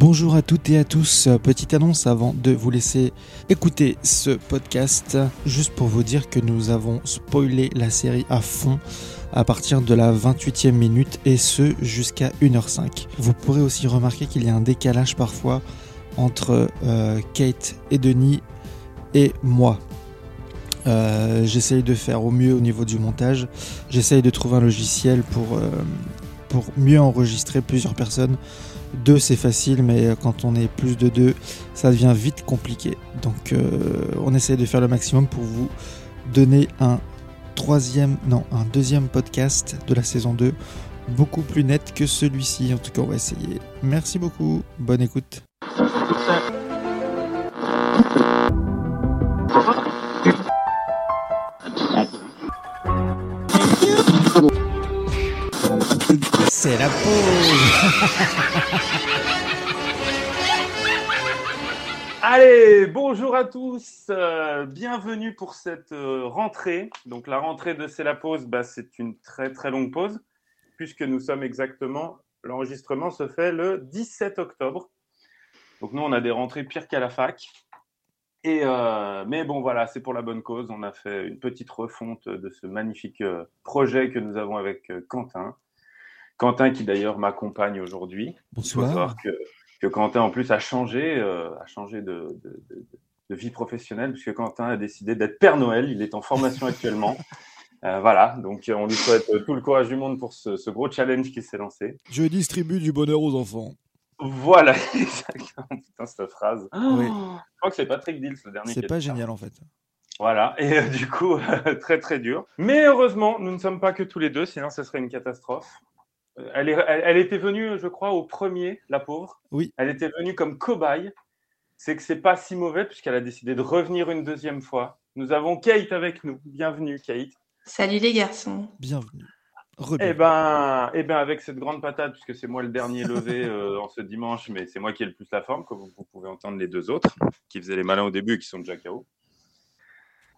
Bonjour à toutes et à tous. Petite annonce avant de vous laisser écouter ce podcast. Juste pour vous dire que nous avons spoilé la série à fond à partir de la 28e minute et ce jusqu'à 1h05. Vous pourrez aussi remarquer qu'il y a un décalage parfois entre euh, Kate et Denis et moi. Euh, J'essaye de faire au mieux au niveau du montage. J'essaye de trouver un logiciel pour, euh, pour mieux enregistrer plusieurs personnes. Deux, c'est facile, mais quand on est plus de deux, ça devient vite compliqué. Donc, euh, on essaye de faire le maximum pour vous donner un troisième, non, un deuxième podcast de la saison 2, beaucoup plus net que celui-ci. En tout cas, on va essayer. Merci beaucoup. Bonne écoute. C'est la pause. Allez, bonjour à tous, euh, bienvenue pour cette euh, rentrée. Donc la rentrée de C'est la pause, bah, c'est une très très longue pause, puisque nous sommes exactement, l'enregistrement se fait le 17 octobre. Donc nous, on a des rentrées pires qu'à la fac. Et euh, mais bon, voilà, c'est pour la bonne cause. On a fait une petite refonte de ce magnifique projet que nous avons avec Quentin. Quentin qui d'ailleurs m'accompagne aujourd'hui. Il faut Bonsoir. savoir que, que Quentin en plus a changé, euh, a changé de, de- de- de vie professionnelle puisque Quentin a décidé d'être Père Noël. Il est en formation actuellement. Euh, voilà, donc on lui souhaite tout le courage du monde pour ce, ce gros challenge qui s'est lancé. Je distribue du bonheur aux enfants. Voilà, exactement. Putain, cette phrase. Oui. Je crois que c'est Patrick Dills, le dernier. C'est pas génial en fait. Voilà, et euh, du coup, très très dur. Mais heureusement, nous ne sommes pas que tous les deux, sinon ce serait une catastrophe. Elle, est, elle, elle était venue, je crois, au premier, la pauvre. Oui. Elle était venue comme cobaye. C'est que c'est pas si mauvais puisqu'elle a décidé de revenir une deuxième fois. Nous avons Kate avec nous. Bienvenue, Kate. Salut les garçons. Bienvenue. Eh ben, eh ben, avec cette grande patate, puisque c'est moi le dernier levé euh, en ce dimanche, mais c'est moi qui ai le plus la forme, comme vous, pouvez entendre les deux autres, qui faisaient les malins au début et qui sont déjà KO.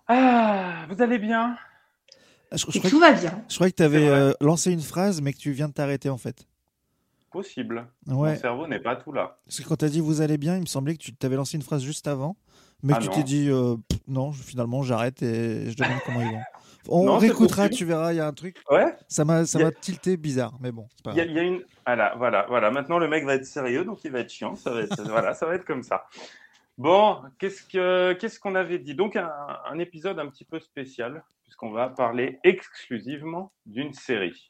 Ah, vous allez bien? Je, je Et tout va bien. je croyais que tu avais vrai. lancé une phrase, mais que tu viens de t'arrêter en fait. Possible. Mon Ouais. cerveau n'est pas tout là. Parce que quand tu as dit vous allez bien, il me semblait que tu t'avais lancé une phrase juste avant, mais Ah que tu t'es dit euh, Pff, non, finalement j'arrête et je demande comment ils vont. On Non, réécoutera, possible. tu verras, il y a un truc. Ouais. Ça m'a ça a- m'a tilté bizarre, mais bon, c'est pas Il y, a- y une. Voilà, voilà, voilà. Maintenant, le mec va être sérieux, donc il va être chiant. Ça va être, voilà, ça va être comme ça. Bon, qu'est-ce que qu'est-ce qu'on avait dit? Donc un, un épisode un petit peu spécial, puisqu'on va parler exclusivement d'une série.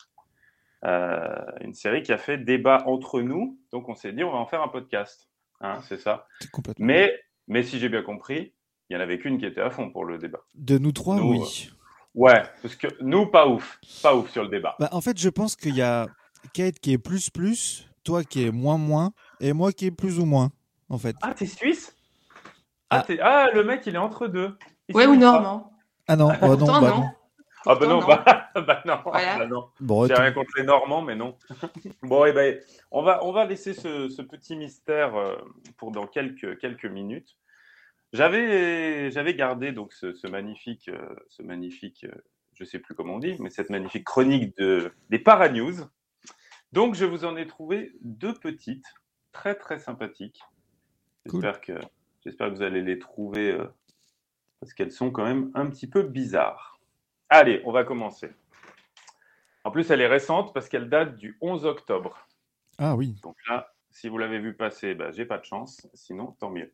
Euh, une série qui a fait débat entre nous, donc on s'est dit on va en faire un podcast. Hein, c'est ça. Complètement. Mais, mais si j'ai bien compris, il n'y en avait qu'une qui était à fond pour le débat. De nous trois, Nous, oui. Ouais, parce que nous, pas ouf. Pas ouf sur le débat. Bah, en fait, je pense qu'il y a Kate qui est plus plus, toi qui est moins moins, et moi qui est plus ou moins, en fait. Ah, t'es suisse? Ah, Ah. ah, le mec, il est entre deux. Il Ouais ou pas. normand Ah non, bah non, Pourtant, bah non. non. Ah bah non, Pourtant, bah, bah non, Voilà. bah non. Bon, J'ai rien contre les Normands, mais non. bon, et ben, on va, on va laisser ce, ce petit mystère euh, pour dans quelques, quelques minutes. J'avais, j'avais gardé donc ce, ce magnifique, euh, ce magnifique, euh, je sais plus comment on dit, mais cette magnifique chronique de des Paranews. Donc, je vous en ai trouvé deux petites, très très sympathiques. Cool. J'espère que, j'espère que vous allez les trouver euh, parce qu'elles sont quand même un petit peu bizarres. Allez, on va commencer. En plus, elle est récente parce qu'elle date du 11 octobre. Ah oui. Donc là, si vous l'avez vu passer, bah, j'ai pas de chance. Sinon, tant mieux.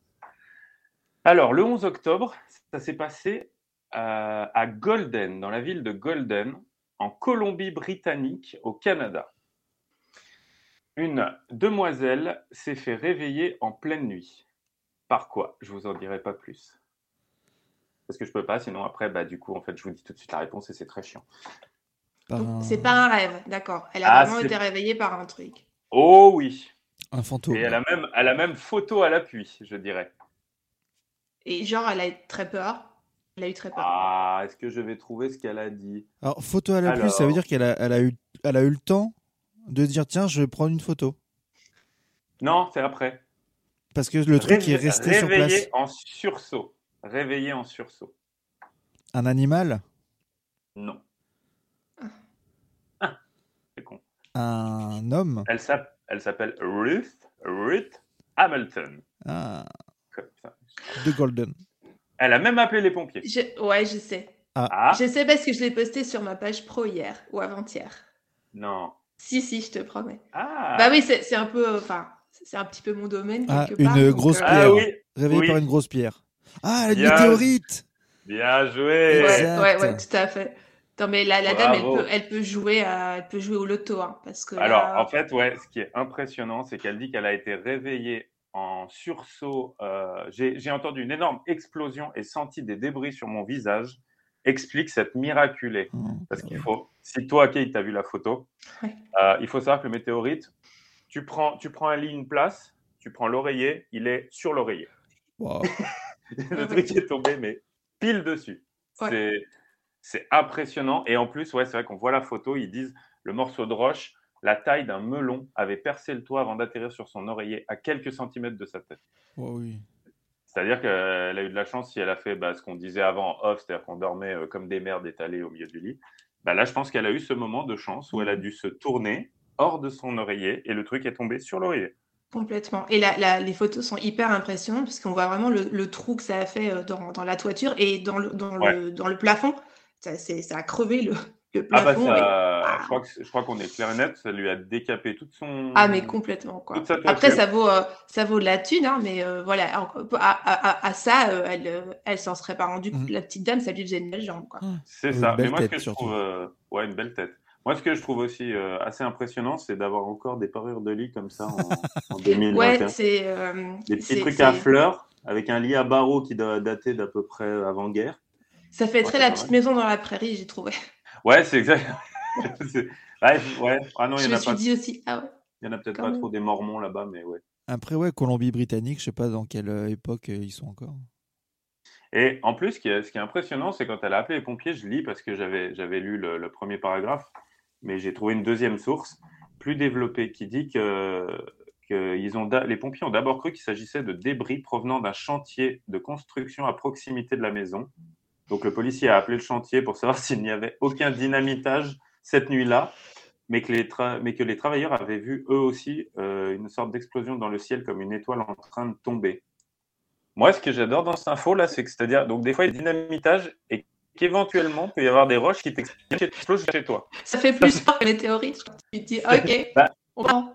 Alors, le 11 octobre, ça s'est passé à, à Golden, dans la ville de Golden, en Colombie-Britannique, au Canada. Une demoiselle s'est fait réveiller en pleine nuit. Par quoi? Je vous en dirai pas plus. Parce que je peux pas, sinon après, bah, du coup, en fait, je vous dis tout de suite la réponse et c'est très chiant. C'est pas un rêve, d'accord. Elle a Ah, vraiment été réveillée par un truc. Oh oui un fantôme. Et elle a même, elle a même photo à l'appui, je dirais. Et genre, elle a eu très peur. Elle a eu très peur. Ah, est-ce que je vais trouver ce qu'elle a dit? Alors, photo à l'appui, ça veut dire qu'elle a, elle a, eu, elle a eu le temps de dire tiens, je vais prendre une photo. Non, c'est après. Parce que le truc Réve- est resté sur place. Réveillé en sursaut. Réveillé en sursaut. Un animal? Non. C'est con. Un homme? Elle s'app- elle s'appelle Ruth. Ruth Hamilton. Ah, de Golden. Elle a même appelé les pompiers. Je- Ouais, je sais. Ah, Je sais parce que je l'ai posté sur ma page pro hier ou avant-hier. non. Si, si, je te promets. Ah, Bah oui, c'est c'est un peu. Enfin, c'est un petit peu mon domaine. Ah, une donc, grosse euh, Ah pierre. oui, Réveillé Oui. par une grosse pierre. Ah, la Bien. météorite bien joué. Ouais, Exact. ouais, ouais, tout à fait. Non, mais la, la dame, elle peut, elle peut jouer, à- elle peut jouer au loto, hein, parce que. Alors, là- en fait, ouais, ce qui est impressionnant, c'est qu'elle dit qu'elle a été réveillée en sursaut. euh, J'ai entendu une énorme explosion et senti des débris sur mon visage. Explique cette miraculée. Hum, Parce ah qu'il faut, si toi, Kate, tu as vu la photo, Ouais. euh, il faut savoir que le météorite, tu prends, tu prends un lit, une place, tu prends l'oreiller, il est sur l'oreiller. Wow. le truc est tombé, mais pile dessus. Ouais. C'est- impressionnant. Et en plus, ouais, c'est vrai qu'on voit la photo, ils disent le morceau de roche, la taille d'un melon, avait percé le toit avant d'atterrir sur son oreiller à quelques centimètres de sa tête. Oh oui. C'est-à-dire qu'elle a eu de la chance si elle a fait bah, ce qu'on disait avant en off, c'est-à-dire qu'on dormait euh, comme des merdes étalés au milieu du lit. Bah, là, je pense qu'elle a eu ce moment de chance où elle a dû se tourner hors de son oreiller et le truc est tombé sur l'oreiller. Complètement. Et la, la- les photos sont hyper impressionnantes parce qu'on voit vraiment le, le trou que ça a fait euh, dans, dans la toiture et dans le, dans le, dans le plafond. Ça, a crevé le, le Ah bah plafond. et- je crois qu'on est clair et net, ça lui a décapé toute son. Ah, mais complètement, quoi. Après, toiture. ça vaut, euh, ça vaut de la thune, hein, mais euh, voilà, à, à- à- à ça, euh, elle, elle s'en serait pas rendue. Mhm. La petite dame, ça lui faisait une belle jambe, quoi. C'est ça. belle Mais moi, ce que je trouve, euh, ouais, une belle tête. Moi, ce que je trouve aussi euh, assez impressionnant, c'est d'avoir encore des parures de lit comme ça en, en 2021. Ouais, c'est. euh, des petits trucs à fleurs avec un lit à barreaux qui doit dater d'à peu près avant-guerre. Ça fait très la petite maison dans la prairie, j'ai trouvé. Ouais, c'est exact. Ouais, ouais. Ah non, il y me en a suis pas. dit aussi, ah ouais. Il y en a peut-être pas même. trop des Mormons là-bas, mais ouais. Après, ouais, Colombie-Britannique, je sais pas dans quelle euh, époque ils sont encore. Et en plus, ce qui est, ce qui est impressionnant, c'est quand elle a appelé les pompiers, je lis parce que j'avais j'avais lu le, le premier paragraphe, mais j'ai trouvé une deuxième source plus développée qui dit que, ont les pompiers ont d'abord cru qu'il s'agissait de débris provenant d'un chantier de construction à proximité de la maison. Donc le policier a appelé le chantier pour savoir s'il n'y avait aucun dynamitage cette nuit-là, mais que les, mais que les travailleurs avaient vu eux aussi euh, une sorte d'explosion dans le ciel comme une étoile en train de tomber. Moi, ce que j'adore dans cette info là, c'est que c'est-à-dire donc des fois il y a des dynamitages et qu'éventuellement il peut y avoir des roches qui t'explosent chez toi. Ça fait plus peur que les météorites. Tu te dis, ok, Bah. on prend.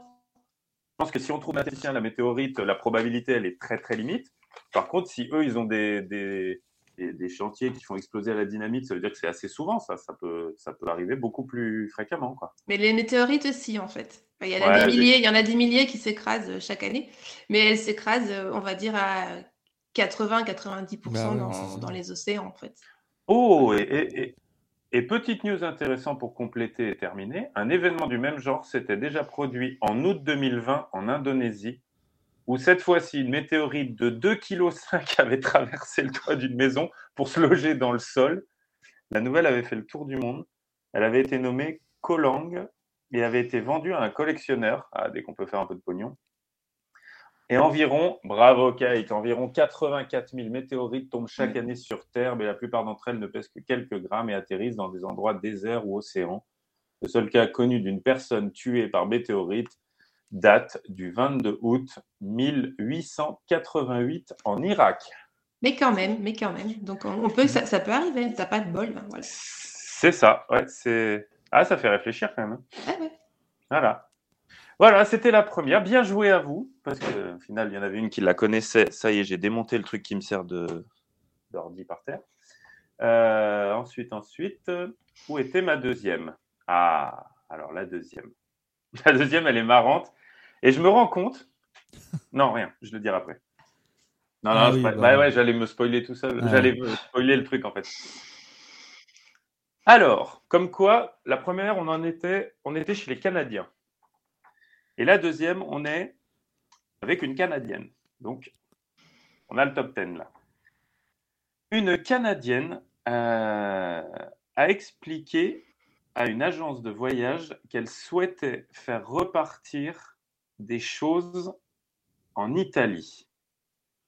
Je pense que si on trouve un technicien, la météorite, la probabilité elle est très très limite. Par contre, si eux ils ont des, des, des, des chantiers qui font exploser à la dynamite, ça veut dire que c'est assez souvent ça. Ça peut ça peut arriver beaucoup plus fréquemment quoi. Mais les météorites aussi, en fait. Il y en a Ouais, des milliers, il y en a des milliers qui s'écrasent euh, chaque année, mais elles s'écrasent, euh, on va dire, à 80-90% Bah dans, dans les océans, en fait. Oh, et, et- et- et petite news intéressante pour compléter et terminer, un événement du même genre s'était déjà produit en août 2020 en Indonésie, où cette fois-ci une météorite de 2,5 kg avait traversé le toit d'une maison pour se loger dans le sol. La nouvelle avait fait le tour du monde. Elle avait été nommée Kolang et avait été vendue à un collectionneur, ah, dès qu'on peut faire un peu de pognon. Et environ, bravo Kate, environ 84 000 météorites tombent chaque année sur Terre, mais la plupart d'entre elles ne pèsent que quelques grammes et atterrissent dans des endroits déserts ou océans. Le seul cas connu d'une personne tuée par météorite date du 22 août 1888 en Irak. Mais quand même, mais quand même. Donc, on, peut, ça, ça peut arriver, t'as pas de bol. ben, voilà. C'est ça, ouais, c'est... Ah, ça fait réfléchir quand même. hein. Ah ouais. Voilà. Voilà, c'était la première. Bien joué à vous, parce qu'au final, il y en avait une qui la connaissait. Ça y est, j'ai démonté le truc qui me sert de d'ordi par terre. Euh, ensuite, ensuite, euh, où était ma deuxième? Ah, alors la deuxième. La deuxième, elle est marrante. Et je me rends compte. Non, rien, je le dirai après. Non, non, Ah je- oui, bah, bah. ouais, j'allais me spoiler tout ça. Ah. J'allais me spoiler le truc, en fait. Alors, comme quoi, la première, on en était, on était chez les Canadiens. Et la deuxième, on est avec une Canadienne. Donc, on a le top 10 là. Une Canadienne euh, a expliqué à une agence de voyage qu'elle souhaitait faire repartir des choses en Italie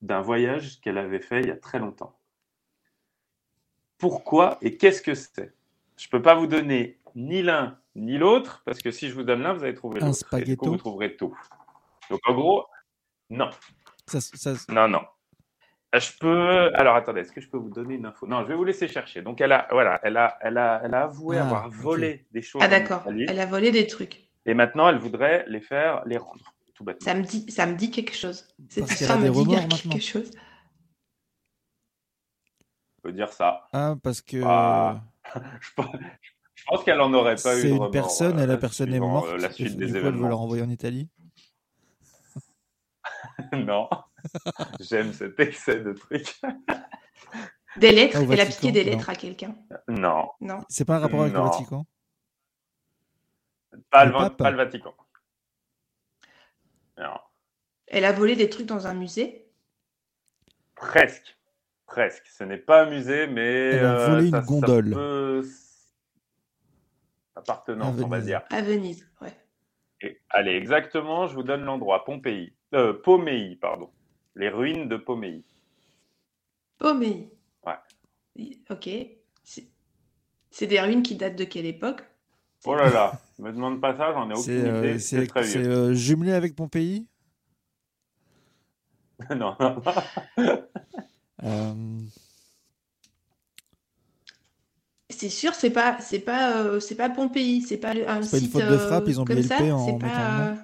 d'un voyage qu'elle avait fait il y a très longtemps. Pourquoi et qu'est-ce que c'est? Je ne peux pas vous donner ni l'un ni l'autre, parce que si je vous donne l'un, vous allez trouver Un l'autre. Et du coup, spaghetto. vous trouverez tout? Donc en gros, Non. Ça, ça- Non, non. Euh, Je peux. Alors attendez, est-ce que je peux vous donner une info? Non, je vais vous laisser chercher. Donc elle a, voilà, elle a, elle a, elle a avoué Ah, avoir volé des choses. Ah d'accord, elle a volé des trucs. Et maintenant, elle voudrait les faire, les rendre. Tout bêtement. Ça me dit, ça me dit quelque chose. Cette histoire me dit quelque maintenant. chose. On peut dire ça. Ah, parce que Ah, Je pense, je pense qu'elle en aurait pas eu. c'est une remords, personne et euh, la personne est morte. euh, la et suite du des coup, elle veut la événements. renvoyer en Italie. non. J'aime cet excès de trucs. Des lettres, Ah, elle a Vatican, piqué des non. lettres à quelqu'un. Non. Non. C'est pas un rapport avec Non. le Vatican? Pas Le le, Va- pape? pas le Vatican. Non. Elle a volé des trucs dans un musée? Presque. Presque. Ce n'est pas un musée, mais. Elle a euh, volé ça- une ça gondole. peut- Appartenance, on va dire. À Venise, ouais. Et- allez, exactement, je vous donne l'endroit. Pompéi. Euh, Poméi, pardon. Les ruines de Poméi. Poméi. Ouais. Ok. C'est des ruines qui datent de quelle époque? Oh là là, me demande pas ça, j'en ai aucune C'est euh, idée. C'est euh, jumelé avec Pompéi? Non, non. Euh, C'est sûr, c'est pas, c'est pas, euh, c'est pas Pompéi, c'est pas le- un C'est pas une site faute de frappe, euh, ils ont comme ça, en c'est pas. euh,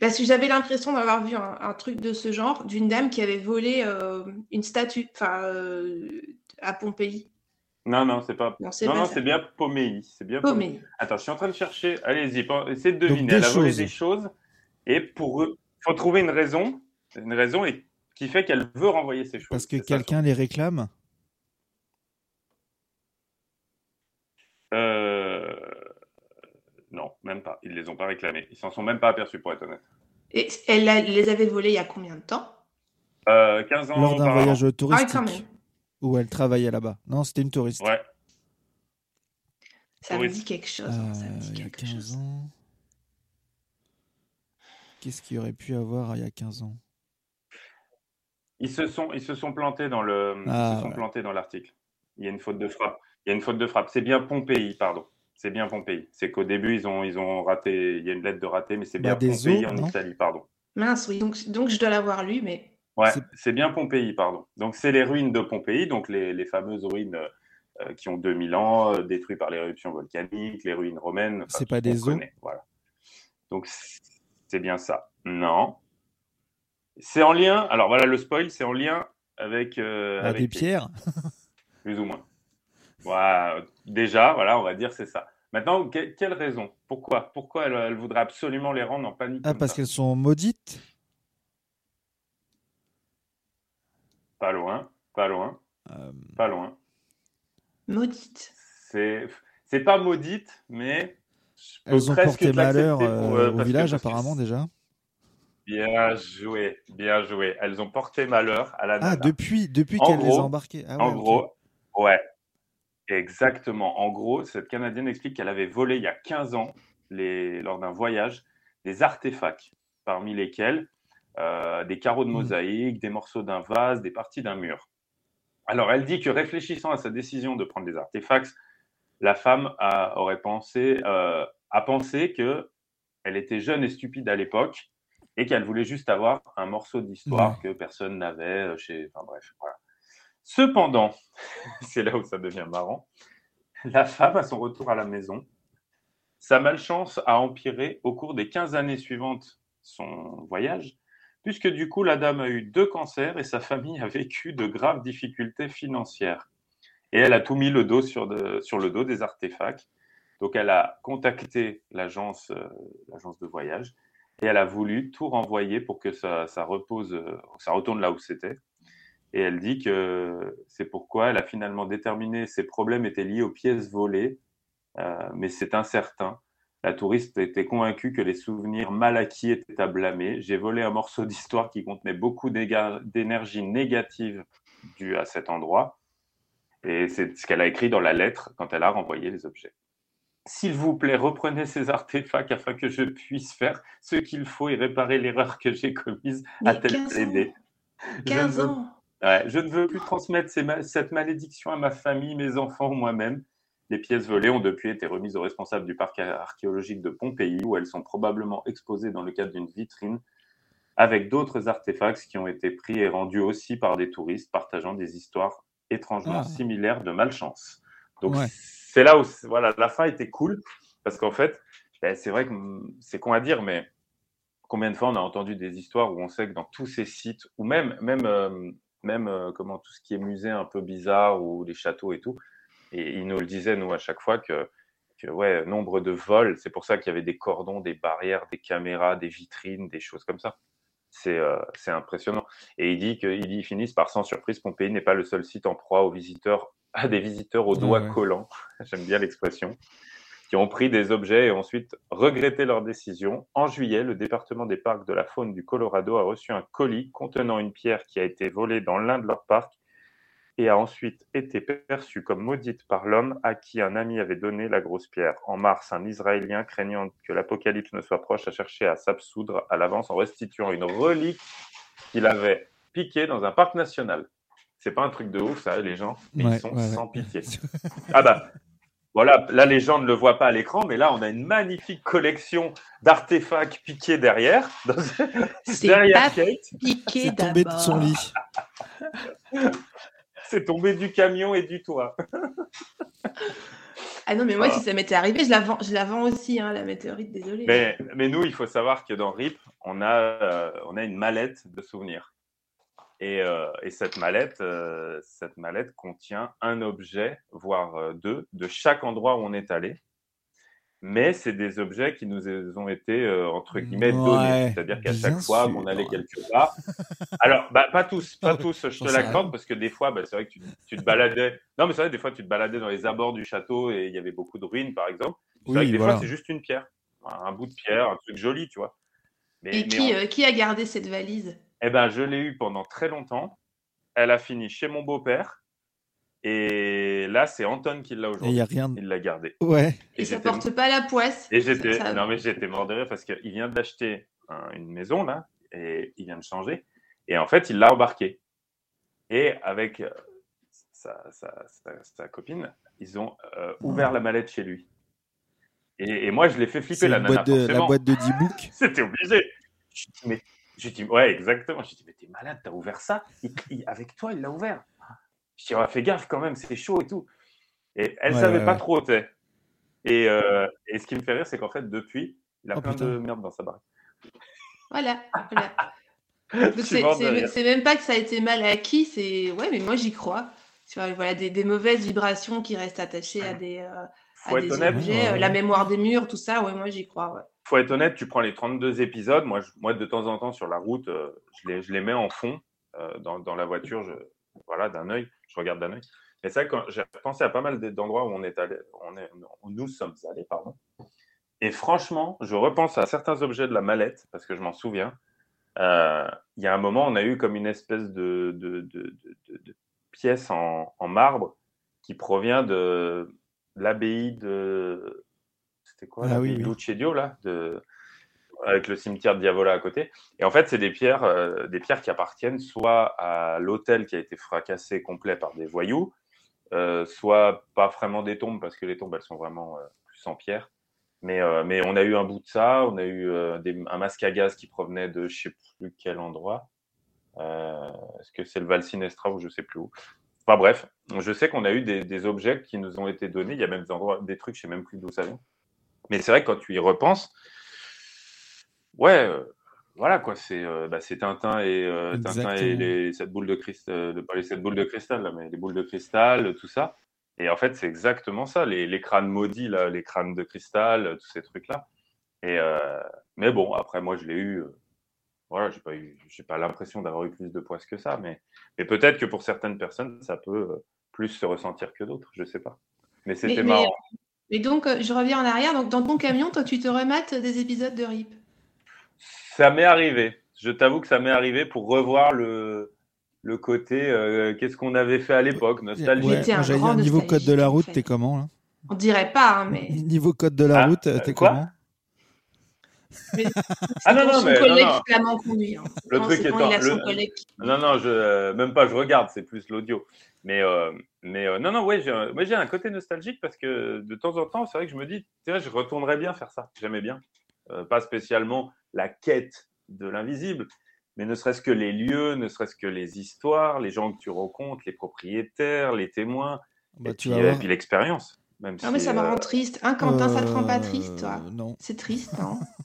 Parce que j'avais l'impression d'avoir vu un, un truc de ce genre d'une dame qui avait volé euh, une statue, enfin, euh, à Pompéi. Non, non, c'est pas. Non, c'est Non, pas non, ça. c'est bien Poméi. C'est bien Poméi. Poméi. Attends, je suis en train de chercher. Allez-y, essayez de Donc, deviner. des Elle a volé des choses. Et pour eux, il faut trouver une raison. Une raison et- qui fait qu'elle veut renvoyer ces choses. parce que quelqu'un les réclame Euh... Non, même pas. Ils les ont pas réclamés. Ils s'en sont même pas aperçus, pour être honnête. Et elle a- les avait volés il y a combien de temps? Euh, 15 ans lors d'un auparavant. voyage Ah touristique quand même. où elle travaillait là-bas. Non, c'était une touriste. Ouais. Ça me dit quelque chose. Euh, hein, ça me dit il y a quelque 15 chose. ans. Qu'est-ce qu'il y aurait pu avoir il y a 15 ans? Ils se sont, ils se sont plantés dans le, Ah, ils se sont ouais. plantés dans l'article. Il y a une faute de frappe. Il y a une faute de frappe. C'est bien Pompéi, pardon. C'est bien Pompéi. C'est qu'au début ils ont, ils ont raté. Il y a une lettre de raté, mais c'est bien des Pompéi en Italie, pardon. Mince, oui, donc, donc je dois l'avoir lu, mais Ouais, C'est- bien Pompéi, pardon. Donc c'est les ruines de Pompéi, donc les, les fameuses ruines euh, qui ont 2000 ans, euh, détruites par l'éruption volcanique, les ruines romaines. enfin, C'est pas des os connaît, Voilà. Donc c'est bien ça. Non. C'est en lien. Alors voilà le spoil, c'est en lien avec, euh, avec Des pierres plus ou moins. Voilà, déjà, voilà, on va dire c'est ça. Maintenant, que- quelle raison? Pourquoi? Pourquoi elle, elle voudrait absolument les rendre en panique Ah, parce qu'elles sont maudites? Pas loin, pas loin, Euh, pas loin. maudite. C'est c'est pas maudite, mais Elles ont porté malheur pour, euh, au village, que apparemment, déjà. Bien joué, bien joué. Elles ont porté malheur à la Ah, depuis, depuis En qu'elle les a embarquées. Ah, ouais, en gros, ouais, exactement. En gros, cette Canadienne explique qu'elle avait volé il y a 15 ans, les, lors d'un voyage, des artefacts, parmi lesquels euh, des carreaux de Mm. mosaïque, des morceaux d'un vase, des parties d'un mur. Alors, elle dit que réfléchissant à sa décision de prendre des artefacts, la femme a, aurait pensé, euh, a pensé que elle était jeune et stupide à l'époque et qu'elle voulait juste avoir un morceau d'histoire que personne n'avait euh, chez. Enfin bref, voilà. Cependant, c'est là où ça devient marrant, la femme, à son retour à la maison, sa malchance a empiré au cours des 15 années suivantes son voyage, puisque du coup, la dame a eu deux cancers et sa famille a vécu de graves difficultés financières. Et elle a tout mis le dos sur, le dos des artefacts. Donc, elle a contacté l'agence euh, l'agence de voyage et elle a voulu tout renvoyer pour que ça, repose, ça retourne là où c'était. Et elle dit que c'est pourquoi elle a finalement déterminé que ces problèmes étaient liés aux pièces volées, euh, mais c'est incertain. La touriste était convaincue que les souvenirs mal acquis étaient à blâmer. J'ai volé un morceau d'histoire qui contenait beaucoup d'énergie négative due à cet endroit. Et c'est ce qu'elle a écrit dans la lettre quand elle a renvoyé les objets. S'il vous plaît, reprenez ces artefacts afin que je puisse faire ce qu'il faut et réparer l'erreur que j'ai commise, a-t-elle 15 ans. plaidé. Je ne 15 veux- ans. Ouais, je ne veux plus transmettre ces ma- cette malédiction à ma famille, mes enfants moi-même. Les pièces volées ont depuis été remises aux responsables du parc archéologique de Pompéi, où elles sont probablement exposées dans le cadre d'une vitrine avec d'autres artefacts qui ont été pris et rendus aussi par des touristes partageant des histoires étrangement Ah. similaires de malchance. Donc Ouais. c'est là où voilà, la fin était cool parce qu'en fait, ben, c'est vrai que c'est con à dire, mais combien de fois on a entendu des histoires où on sait que dans tous ces sites, ou même, même, euh, même euh, comment, tout ce qui est musée un peu bizarre ou les châteaux et tout, et ils nous le disaient, nous, à chaque fois, que, que ouais, nombre de vols, c'est pour ça qu'il y avait des cordons, des barrières, des caméras, des vitrines, des choses comme ça. C'est euh, impressionnant. Et il dit qu'ils ils finissent par, sans surprise, Pompéi n'est pas le seul site en proie aux visiteurs, à des visiteurs aux Ouais, doigts ouais. collants. J'aime bien l'expression qui ont pris des objets et ensuite regretté leur décision. En juillet, le département des parcs de la faune du Colorado a reçu un colis contenant une pierre qui a été volée dans l'un de leurs parcs et a ensuite été perçue comme maudite par l'homme à qui un ami avait donné la grosse pierre. En mars, un Israélien, craignant que l'apocalypse ne soit proche, a cherché à s'absoudre à l'avance en restituant une relique qu'il avait piquée dans un parc national. C'est pas un truc de ouf, ça, les gens, mais Ouais, ils sont ouais, ouais. sans pitié. Ah bah, voilà, là les gens ne le voient pas à l'écran, mais là on a une magnifique collection d'artefacts piqués derrière, C'est derrière pas Kate. piqué C'est tombé de son lit. C'est tombé du camion et du toit. Ah non, mais moi, Voilà. si ça m'était arrivé, je la vends, je la vends aussi, hein, la météorite, désolé. Mais, mais nous, il faut savoir que dans RIP, on a, euh, on a une mallette de souvenirs. Et, euh, et cette, mallette, euh, cette mallette contient un objet, voire euh, deux, de chaque endroit où on est allé. Mais c'est des objets qui nous ont été, euh, entre guillemets, Ouais, donnés. C'est-à-dire qu'à chaque fois qu'on allait quelque part. Alors, bah, pas tous, pas tous, je te l'accorde, parce que des fois, bah, c'est vrai que tu, tu te baladais. Non, mais c'est vrai, des fois, tu te baladais dans les abords du château et il y avait beaucoup de ruines, par exemple. C'est vrai que des voilà. fois, c'est juste une pierre, un bout de pierre, un truc joli, tu vois. Mais, Et mais qui, on- euh, qui a gardé cette valise? Eh ben, je l'ai eu pendant très longtemps. Elle a fini chez mon beau-père. Et là, c'est Anton qui l'a Et il aujourd'hui. n'y a rien. Il l'a gardé. Ouais. Et, ça j'étais- porte pas la poisse. Et j'étais, Ça- ça- non mais j'étais mort de rire parce qu'il vient d'acheter un- une maison là et il vient de changer et en fait il l'a embarqué et avec euh, sa, sa- sa- sa copine ils ont euh, ouvert la mallette chez lui et, et moi je l'ai fait flipper la nana boîte de, la boîte de 10 books. C'était obligé. Je dis, mais, je dis, ouais, exactement. Je dis, mais t'es malade, t'as ouvert ça Il- il- Avec toi, il l'a ouvert. Je dis, ouais, fais gaffe quand même, c'est chaud et tout. Et elle Ouais, savait ouais, pas ouais. trop, tu sais. Et, euh, et ce qui me fait rire, c'est qu'en fait, depuis, il a Oh, plein putain. de merde dans sa barre. Voilà. voilà. C'est même pas que ça a été mal acquis, c'est ouais, mais moi j'y crois. Tu vois, voilà, des, des mauvaises vibrations qui restent attachées à des, euh, à des objets, Ouais, euh, ouais. la mémoire des murs, tout ça. Ouais, moi j'y crois. Ouais. Faut être honnête, tu prends les 32 épisodes. Moi, je- moi de temps en temps, sur la route, euh, je, les, je les mets en fond euh, dans, dans la voiture. Je, voilà, d'un œil. Je regarde d'un œil. Mais ça, quand j'ai pensé à pas mal d'endroits où on est allé, on est, nous sommes allés, pardon. Et franchement, je repense à certains objets de la mallette parce que je m'en souviens. Euh, Il y a un moment, on a eu comme une espèce de, de- de- de pièce en, en marbre qui provient de l'abbaye de. C'était quoi Ah oui, oui. Lucedio, là de, Avec le cimetière de Diavola à côté. Et en fait, c'est des pierres, euh, des pierres qui appartiennent soit à l'hôtel qui a été fracassé complet par des voyous, euh, soit pas vraiment des tombes, parce que les tombes, elles sont vraiment euh, plus en pierre. Mais, mais on a eu un bout de ça, on a eu des- un masque à gaz qui provenait de je sais plus quel endroit. Est-ce que c'est le Val Sinestra ou je sais plus où Enfin bref, je sais qu'on a eu des, des objets qui nous ont été donnés. Il y a même des, endroits, des trucs, je sais même plus d'où ça vient. Mais c'est vrai que quand tu y repenses, ouais, euh, voilà quoi, c'est euh, bah, Tintin et euh, Tintin et les sept boules de cristal, pas les sept boules de cristal là, mais les boules de cristal, tout ça. Et en fait, c'est exactement ça, les, les crânes maudits là, les crânes de cristal, tous ces trucs là. Et euh, mais bon, après moi je l'ai eu. voilà, j'ai pas eu, j'ai pas l'impression d'avoir eu plus de poisse que ça, mais, mais peut-être que pour certaines personnes, ça peut plus se ressentir que d'autres, je sais pas. Mais c'était mais- marrant. Et donc, euh, je reviens en arrière. Donc, dans ton camion, toi, tu te remates des épisodes de RIP. Ça m'est arrivé. Je t'avoue que ça m'est arrivé pour revoir le, le côté euh, qu'est-ce qu'on avait fait à l'époque, nostalgie. Ouais. Un grand dire, niveau code de la route, fait. t'es comment là? On dirait pas, hein, mais. Niveau code de la Ah, route, euh, t'es quoi? comment? Mais Ah non, non, son mais non, collègue non. flamand conduit. hein. Le Quand truc quand étant- le- Non, non, je, euh, même pas, je regarde, c'est plus l'audio. Mais, euh, mais euh, non, non, ouais, j'ai un, moi, j'ai un côté nostalgique parce que de temps en temps, c'est vrai que je me dis, tu vois, je retournerais bien faire ça. J'aimais bien. Euh, pas spécialement la quête de l'invisible, mais ne serait-ce que les lieux, ne serait-ce que les histoires, les gens que tu rencontres, les propriétaires, les témoins, Bah, et tu puis, vas euh, puis l'expérience. Même Non, mais si, ça me euh, rend triste. Hein, Quentin, ça te rend pas triste, toi? Euh, Non. C'est triste, non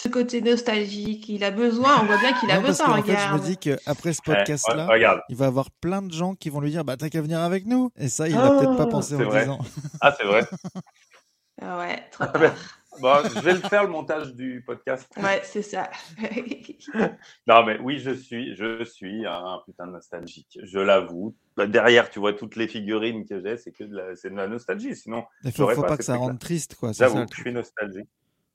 Ce côté nostalgique, il a besoin, on voit bien qu'il a Non, parce besoin, qu'en fait, je me dis qu'après ce podcast-là, ouais, regarde. il va y avoir plein de gens qui vont lui dire Bah, t'as qu'à venir avec nous. Et ça, il n'a peut-être pas Ah, pensé en vrai. disant. Ah, c'est vrai. Ah ouais, trop Ah tard. Bon, je vais le faire le montage du podcast. Ouais, c'est ça. Non, mais oui, je suis, je suis un putain de nostalgique. Je l'avoue. Bah, derrière, tu vois toutes les figurines que j'ai, c'est que de la, c'est de la nostalgie. Sinon, Il faut, faut pas que ça rende triste, quoi. J'avoue je suis nostalgique.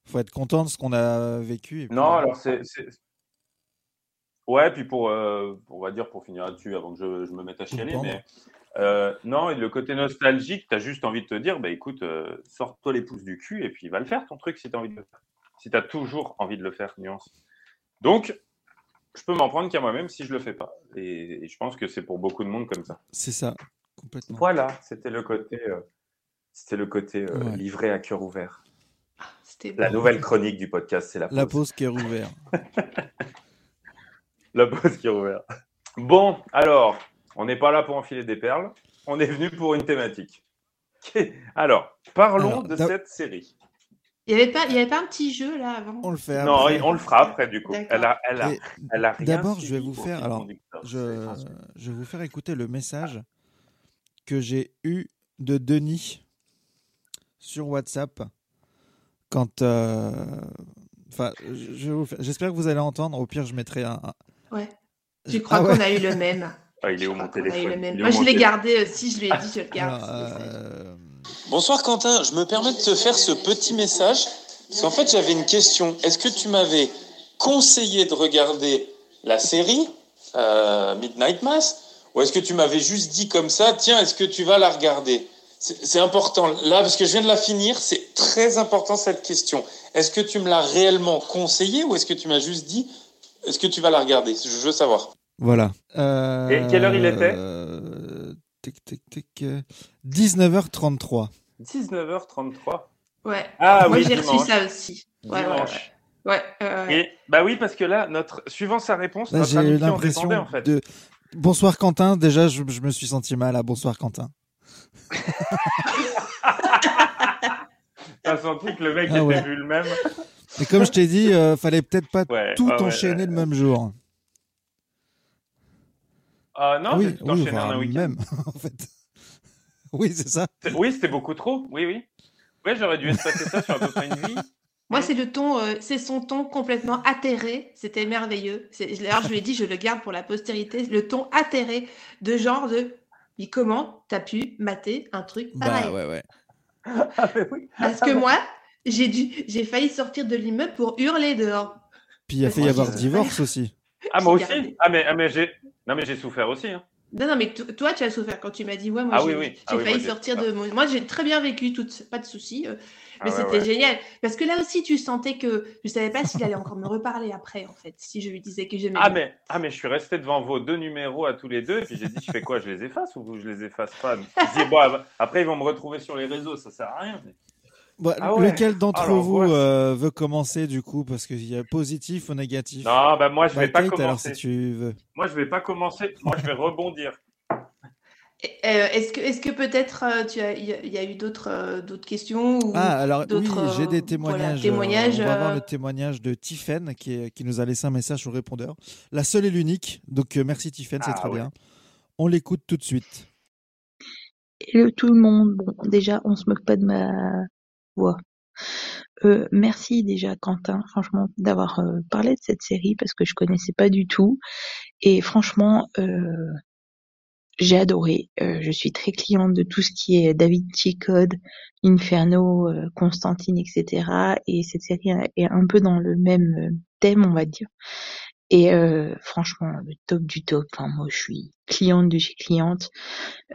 Faut être content de ce qu'on a vécu. et puis, Non, euh, alors c'est, ouais, puis pour, euh, on va dire pour finir là-dessus, avant que je, je me mette à chialer, mais euh, non, et le côté nostalgique, tu as juste envie de te dire, bah écoute, sors-toi les pouces du cul et puis va le faire ton truc si tu as envie de le faire. Si tu as toujours envie de le faire, nuance. Donc, je peux m'en prendre qu'à moi-même si je le fais pas. Et, et je pense que c'est pour beaucoup de monde comme ça. C'est ça, complètement. Voilà, c'était le côté, c'était le côté Ouais. livré à cœur ouvert. C'était La nouvelle chronique du podcast, c'est la pause. La pause qui est rouverte. La pause qui est ouverte. Bon, alors, on n'est pas là pour enfiler des perles. On est venu pour une thématique. Alors, parlons Alors, de cette série. Il n'y avait, pas- il y avait pas un petit jeu là avant On le fait Non, après. on le fera après, du coup. D'accord. Elle a, elle a, Et elle a rien D'abord, je vais vous faire. Alors, je vais vous faire écouter le message que j'ai eu de Denis sur WhatsApp quand. euh, Enfin, j'espère que vous allez entendre. Au pire, je mettrai un. un- Ouais. je- crois ah qu'on ouais. a eu le même. Ah, il est Je où mon téléphone Moi, je l'ai gardé. euh, Si je lui ai dit, je le garde. Alors, euh, Bonsoir Quentin, je me permets de te faire ce petit message parce qu'en fait j'avais une question. Est-ce que tu m'avais conseillé de regarder la série euh, Midnight Mass ou est-ce que tu m'avais juste dit comme ça, tiens, est-ce que tu vas la regarder? C'est important là parce que je viens de la finir, c'est très important cette question. Est-ce que tu me l'as réellement conseillé ou est-ce que tu m'as juste dit, est-ce que tu vas la regarder? Je veux savoir. Voilà. Euh, Et quelle heure il était? Euh, tic, tic, tic, euh, 19h33. 19h33. Ouais. Ah Moi, oui, j'ai reçu ça aussi. Ouais, ouais, ouais. Dimanche. Ouais, euh. Et bah oui, parce que là, notre, suivant sa réponse, Là, notre j'ai eu amitié en l'impression en fait. de. Bonsoir Quentin. Déjà, je, je me suis senti mal à bonsoir Quentin. T'as senti que le mec Ah était ouais. vu le même. Et comme je t'ai dit, euh, fallait peut-être pas Ouais, tout enchaîner ouais. le même jour. Ah non, oui, tout oui, enfin, en un week-end. même en fait. Oui, c'est ça. C'est- Oui, c'était beaucoup trop. Oui, oui. Ouais, j'aurais dû espacer ça sur à peu près une vie. Moi, c'est le ton, euh, c'est son ton complètement atterré. C'était merveilleux. C'est- D'ailleurs, je lui ai dit, je le garde pour la postérité. Le ton atterré de genre de, mais comment t'as pu mater un truc pareil Bah ouais, ouais. Ah, oui. Parce que moi, j'ai dû, j'ai failli sortir de l'immeuble pour hurler dehors. Puis il a fait y avoir divorce aussi. Ah, moi aussi. Ah, mais, ah, mais j'ai. Non, mais j'ai souffert aussi. Hein. Non, non, mais to- toi, tu as souffert quand tu m'as dit, ouais, moi, Ah j'ai oui, oui. j'ai Ah oui, failli moi, j'ai sortir de mon. Moi, j'ai très bien vécu, tout... pas de soucis. Ah mais ouais, c'était ouais. génial. Parce que là aussi, tu sentais que je savais pas s'il allait encore me reparler après, en fait, si je lui disais que j'aimais Ah bien. mais, ah, mais je suis resté devant vos deux numéros à tous les deux. Et puis j'ai dit, je fais quoi Je les efface ou je les efface pas? Je dis, bon, ah, après, ils vont me retrouver sur les réseaux. Ça sert à rien. mais- Bah, Ah ouais. Lequel d'entre Ah, vous euh, veut commencer du coup? Parce qu'il y a positif ou négatif? Non, bah moi, je Bah, vais pas Kate, alors commencer. si tu veux. Moi, je vais pas commencer. Moi, je vais rebondir. Euh, est-ce que, est-ce que peut-être euh, tu as, il y, a- il y a eu d'autres euh, d'autres questions ou... Ah, alors oui, d'autres, j'ai des voilà, témoignages. euh, témoignages, on va voir euh, le témoignage de Tiffen qui, est- qui nous a laissé un message le répondeur. La seule et l'unique. Donc euh, merci Tiffen, c'est Ah, très ouais. bien. On l'écoute tout de suite. Hello tout le monde. Bon, déjà, on se moque pas de ma voix. Euh, merci déjà Quentin, franchement, d'avoir euh, parlé de cette série parce que je connaissais pas du tout. Et franchement, euh, j'ai adoré. Euh, je suis très cliente de tout ce qui est David Code, Inferno, euh, Constantine, etc. Et cette série est un peu dans le même euh, thème, on va dire. Et euh, franchement, le top du top. Enfin, moi, je suis cliente de chez cliente.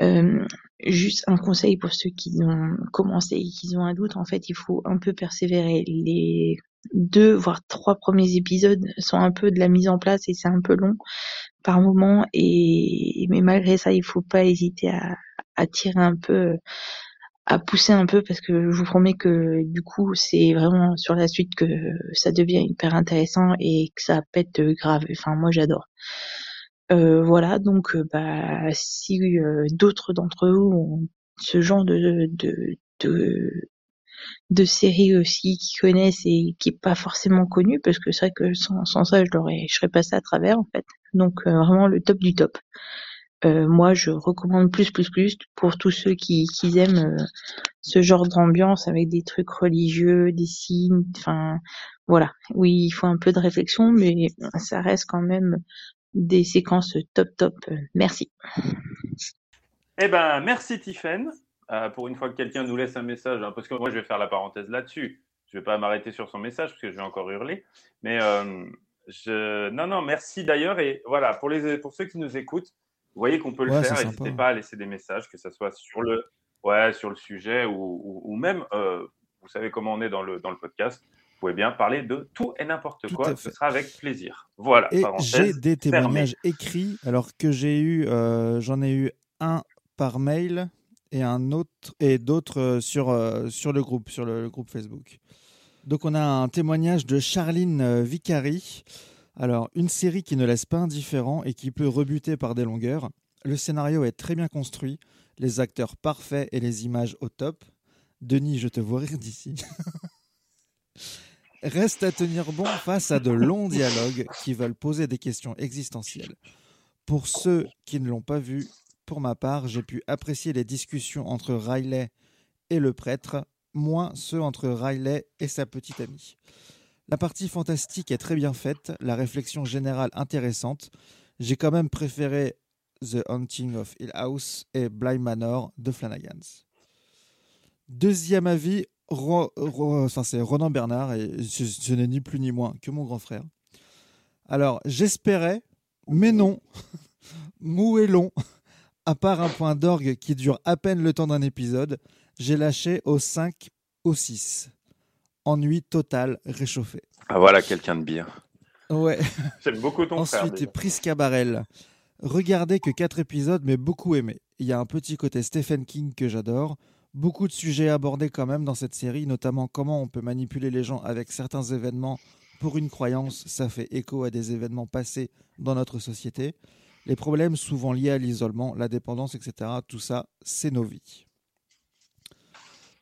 Euh, juste un conseil pour ceux qui ont commencé et qui ont un doute. En fait, il faut un peu persévérer. Les deux voire trois premiers épisodes sont un peu de la mise en place et c'est un peu long par moment. Et mais malgré ça, il faut pas hésiter à, à tirer un peu à pousser un peu parce que je vous promets que du coup c'est vraiment sur la suite que ça devient hyper intéressant et que ça pète grave. Enfin moi j'adore. Euh, voilà donc euh, bah si euh, d'autres d'entre vous ont ce genre de de de, de séries aussi qui connaissent et qui est pas forcément connu parce que c'est vrai que sans, sans ça je l'aurais je serais passé à travers en fait donc vraiment le top du top euh, moi, je recommande plus, plus, plus pour tous ceux qui, qui aiment euh, ce genre d'ambiance avec des trucs religieux, des signes. Enfin, voilà. Oui, il faut un peu de réflexion, mais ça reste quand même des séquences top, top. Merci. Eh ben, merci Tiffen. Euh, pour une fois que quelqu'un nous laisse un message, hein, parce que moi je vais faire la parenthèse là-dessus. Je vais pas m'arrêter sur son message parce que je vais encore hurler. Mais euh, je... non, non, merci d'ailleurs. Et voilà, pour, les... pour ceux qui nous écoutent, vous voyez qu'on peut le Ouais, faire. N'hésitez pas à laisser des messages, que ce soit sur le, ouais, sur le sujet ou, ou- ou même, euh, vous savez comment on est dans le, dans le podcast. Vous pouvez bien parler de tout et n'importe quoi. Ce sera avec plaisir. Voilà. Et j'ai des fermée. témoignages écrits, alors que j'ai eu, j'en ai eu un par mail et un autre et d'autres euh, sur euh, sur le groupe, sur le, le groupe Facebook. Donc on a un témoignage de Charline euh, Vicari. Alors une série qui ne laisse pas indifférent et qui peut rebuter par des longueurs. Le scénario est très bien construit, les acteurs parfaits et les images au top. Denis, je te vois rire d'ici. Reste à tenir bon face à de longs dialogues qui veulent poser des questions existentielles. Pour ceux qui ne l'ont pas vu, pour ma part, j'ai pu apprécier les discussions entre Riley et le prêtre, moins ceux entre Riley et sa petite amie. La partie fantastique est très bien faite, la réflexion générale intéressante. J'ai quand même préféré The Haunting of Hill House et Bly Manor de Flanagan's. Deuxième avis, c'est Ronan Bernard, et ce, ce n'est ni plus ni moins que mon grand frère. Alors, j'espérais, mais non, mou et long, à part un point d'orgue qui dure à peine le temps d'un épisode, j'ai lâché au 5, au 6. Ennui total, réchauffé. Ah, voilà quelqu'un de bien. Ouais. J'aime beaucoup ton frère. Ensuite, déjà. Prisca Barrel. Regardez que 4 épisodes, mais beaucoup aimé. Il y a un petit côté Stephen King que j'adore. Beaucoup de sujets abordés quand même dans cette série, notamment comment on peut manipuler les gens avec certains événements pour une croyance. Ça fait écho à des événements passés dans notre société. Les problèmes souvent liés à l'isolement, la dépendance, etc. Tout ça, c'est nos vies.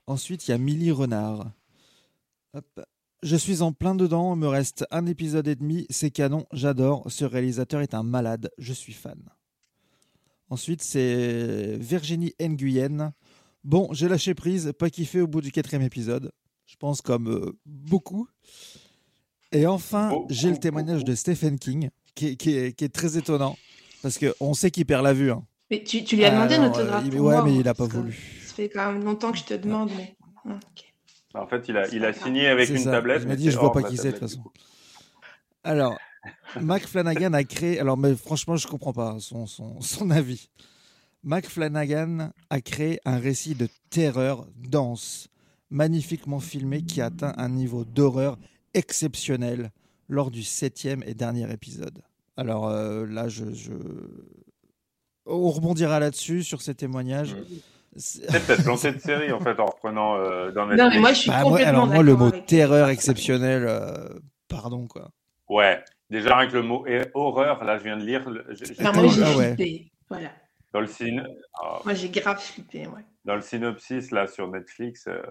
Ensuite, il y a Millie Renard. Hop. Je suis en plein dedans, il me reste un épisode et demi, c'est canon, j'adore, ce réalisateur est un malade, je suis fan. Ensuite, c'est Virginie Nguyen. Bon, j'ai lâché prise, pas kiffé au bout du quatrième épisode, je pense comme euh, beaucoup. Et enfin, j'ai le témoignage de Stephen King, qui est, qui est- qui est très étonnant, parce qu'on sait qu'il perd la vue. hein. Mais tu, tu lui as demandé Alors, un autographe euh, il- pour ouais, moi, mais hein, il a pas voulu. Ça fait quand même longtemps que je te demande, mais... Ah, ok. En fait, il a, il a signé avec une ça. tablette. Il m'a dit, je vois hors pas qui c'est, de toute façon. Alors, Mac Flanagan a créé. Alors, mais franchement, je comprends pas son, son, son avis. Mac Flanagan a créé un récit de terreur dense, magnifiquement filmé, qui atteint un niveau d'horreur exceptionnel lors du septième et dernier épisode. Alors euh, là, je, je- on rebondira là-dessus sur ces témoignages. C'est peut-être planté de série en fait en reprenant euh, dans Non, mais moi, je suis Bah, complètement alors moi, le mot avec- terreur exceptionnel, euh, pardon quoi. Ouais. Déjà avec le mot horreur, là je viens de lire. le- Enfin, moi, j'ai Ah ouais. flippé. Voilà. Dans le, syn- ah, Moi, j'ai grave flippé, ouais. dans le synopsis là sur Netflix, euh,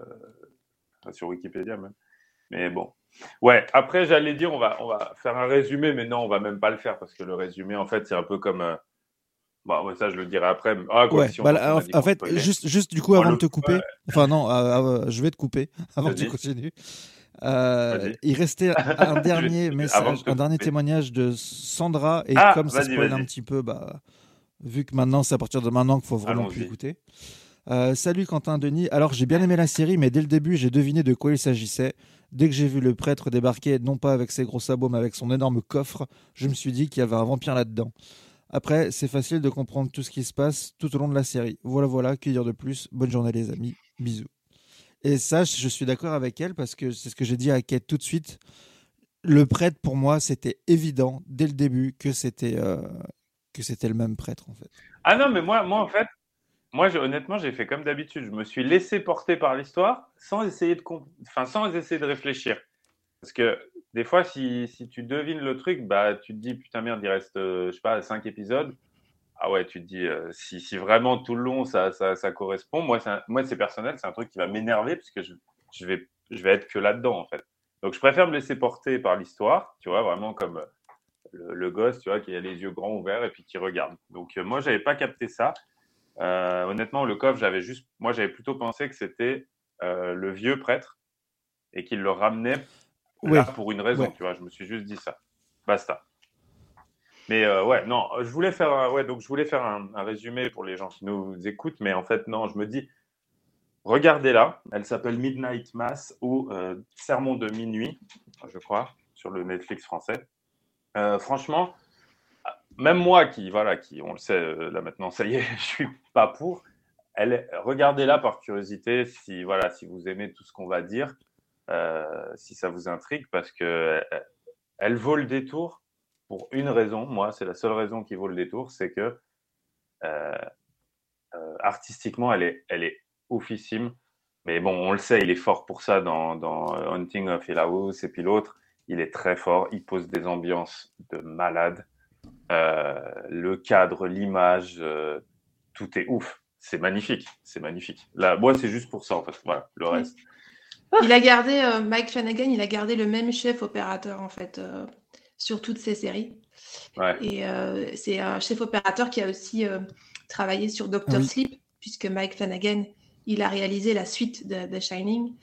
enfin, sur Wikipédia même. Mais bon. Ouais, après j'allais dire on va, on va faire un résumé, mais non, on va même pas le faire parce que le résumé en fait c'est un peu comme. euh, Bon, ça je le dirai après. Ah, quoi, Ouais, si on- bah, en, fait, juste, juste du coup, avant de te couper, ouais. enfin non, euh, euh, je vais te couper avant que tu continues. Euh, il restait un dernier message, un dernier témoignage de Sandra, et Ah, comme ça spoil un petit peu, bah, vu que maintenant, c'est à partir de maintenant qu'il faut vraiment plus écouter. Euh, salut Quentin Denis. Alors j'ai bien aimé la série, mais dès le début j'ai deviné de quoi il s'agissait. Dès que j'ai vu le prêtre débarquer, non pas avec ses gros sabots, mais avec son énorme coffre, je me suis dit qu'il y avait un vampire là-dedans. Après, c'est facile de comprendre tout ce qui se passe tout au long de la série. Voilà, voilà, que dire de plus? Bonne journée les amis, bisous. Et ça, je suis d'accord avec elle parce que c'est ce que j'ai dit à Kate tout de suite. Le prêtre, pour moi, c'était évident dès le début que c'était euh, que c'était le même prêtre en fait. Ah non, mais moi, moi en fait, moi, honnêtement, j'ai fait comme d'habitude. Je me suis laissé porter par l'histoire sans essayer de, enfin, sans essayer de réfléchir. Parce que des fois, si, si, tu devines le truc, bah, tu te dis, putain merde, il reste, je sais pas, cinq épisodes. Ah ouais, tu te dis, si, si, vraiment tout le long ça, ça, ça correspond, moi, moi c'est personnel, c'est un truc qui va m'énerver parce que je, je, vais, je vais être que là-dedans en fait. Donc je préfère me laisser porter par l'histoire, tu vois, vraiment comme le, gosse, tu vois, qui a les yeux grands ouverts et puis qui regarde. Donc euh, moi, j'avais pas capté ça. Euh, honnêtement, le coffre, j'avais juste, moi, j'avais plutôt pensé que c'était euh, le vieux prêtre et qu'il le ramenait là pour une raison, tu vois. Je me suis juste dit ça. Basta. Mais ouais, non, je voulais faire, un, ouais, donc je voulais faire un, résumé pour les gens qui nous écoutent, mais en fait, non, je me dis, regardez-la. Elle s'appelle Midnight Mass ou Sermon de minuit, je crois, sur le Netflix français. Euh, franchement, même moi qui, voilà, qui, on le sait euh, là maintenant, ça y est, je suis pas pour. Regardez-la par curiosité, si voilà, si vous aimez tout ce qu'on va dire, euh, si ça vous intrigue, parce que elle vaut le détour pour une raison. Moi, c'est la seule raison qui vaut le détour, c'est que artistiquement, elle est, elle est oufissime. Mais bon, on le sait, il est fort pour ça dans, dans Hunting of Hill House et puis l'autre. Il est très fort. Il pose des ambiances de malade. Euh, le cadre, l'image, euh, tout est ouf. C'est magnifique. C'est magnifique. Là, moi, c'est juste pour ça, en fait. Voilà, le reste. Il a gardé, euh, Mike Flanagan, il a gardé le même chef opérateur, en fait, sur toutes ses séries. Et c'est un chef opérateur qui a aussi travaillé sur Doctor Sleep, puisque Mike Flanagan il a réalisé la suite de The Shining,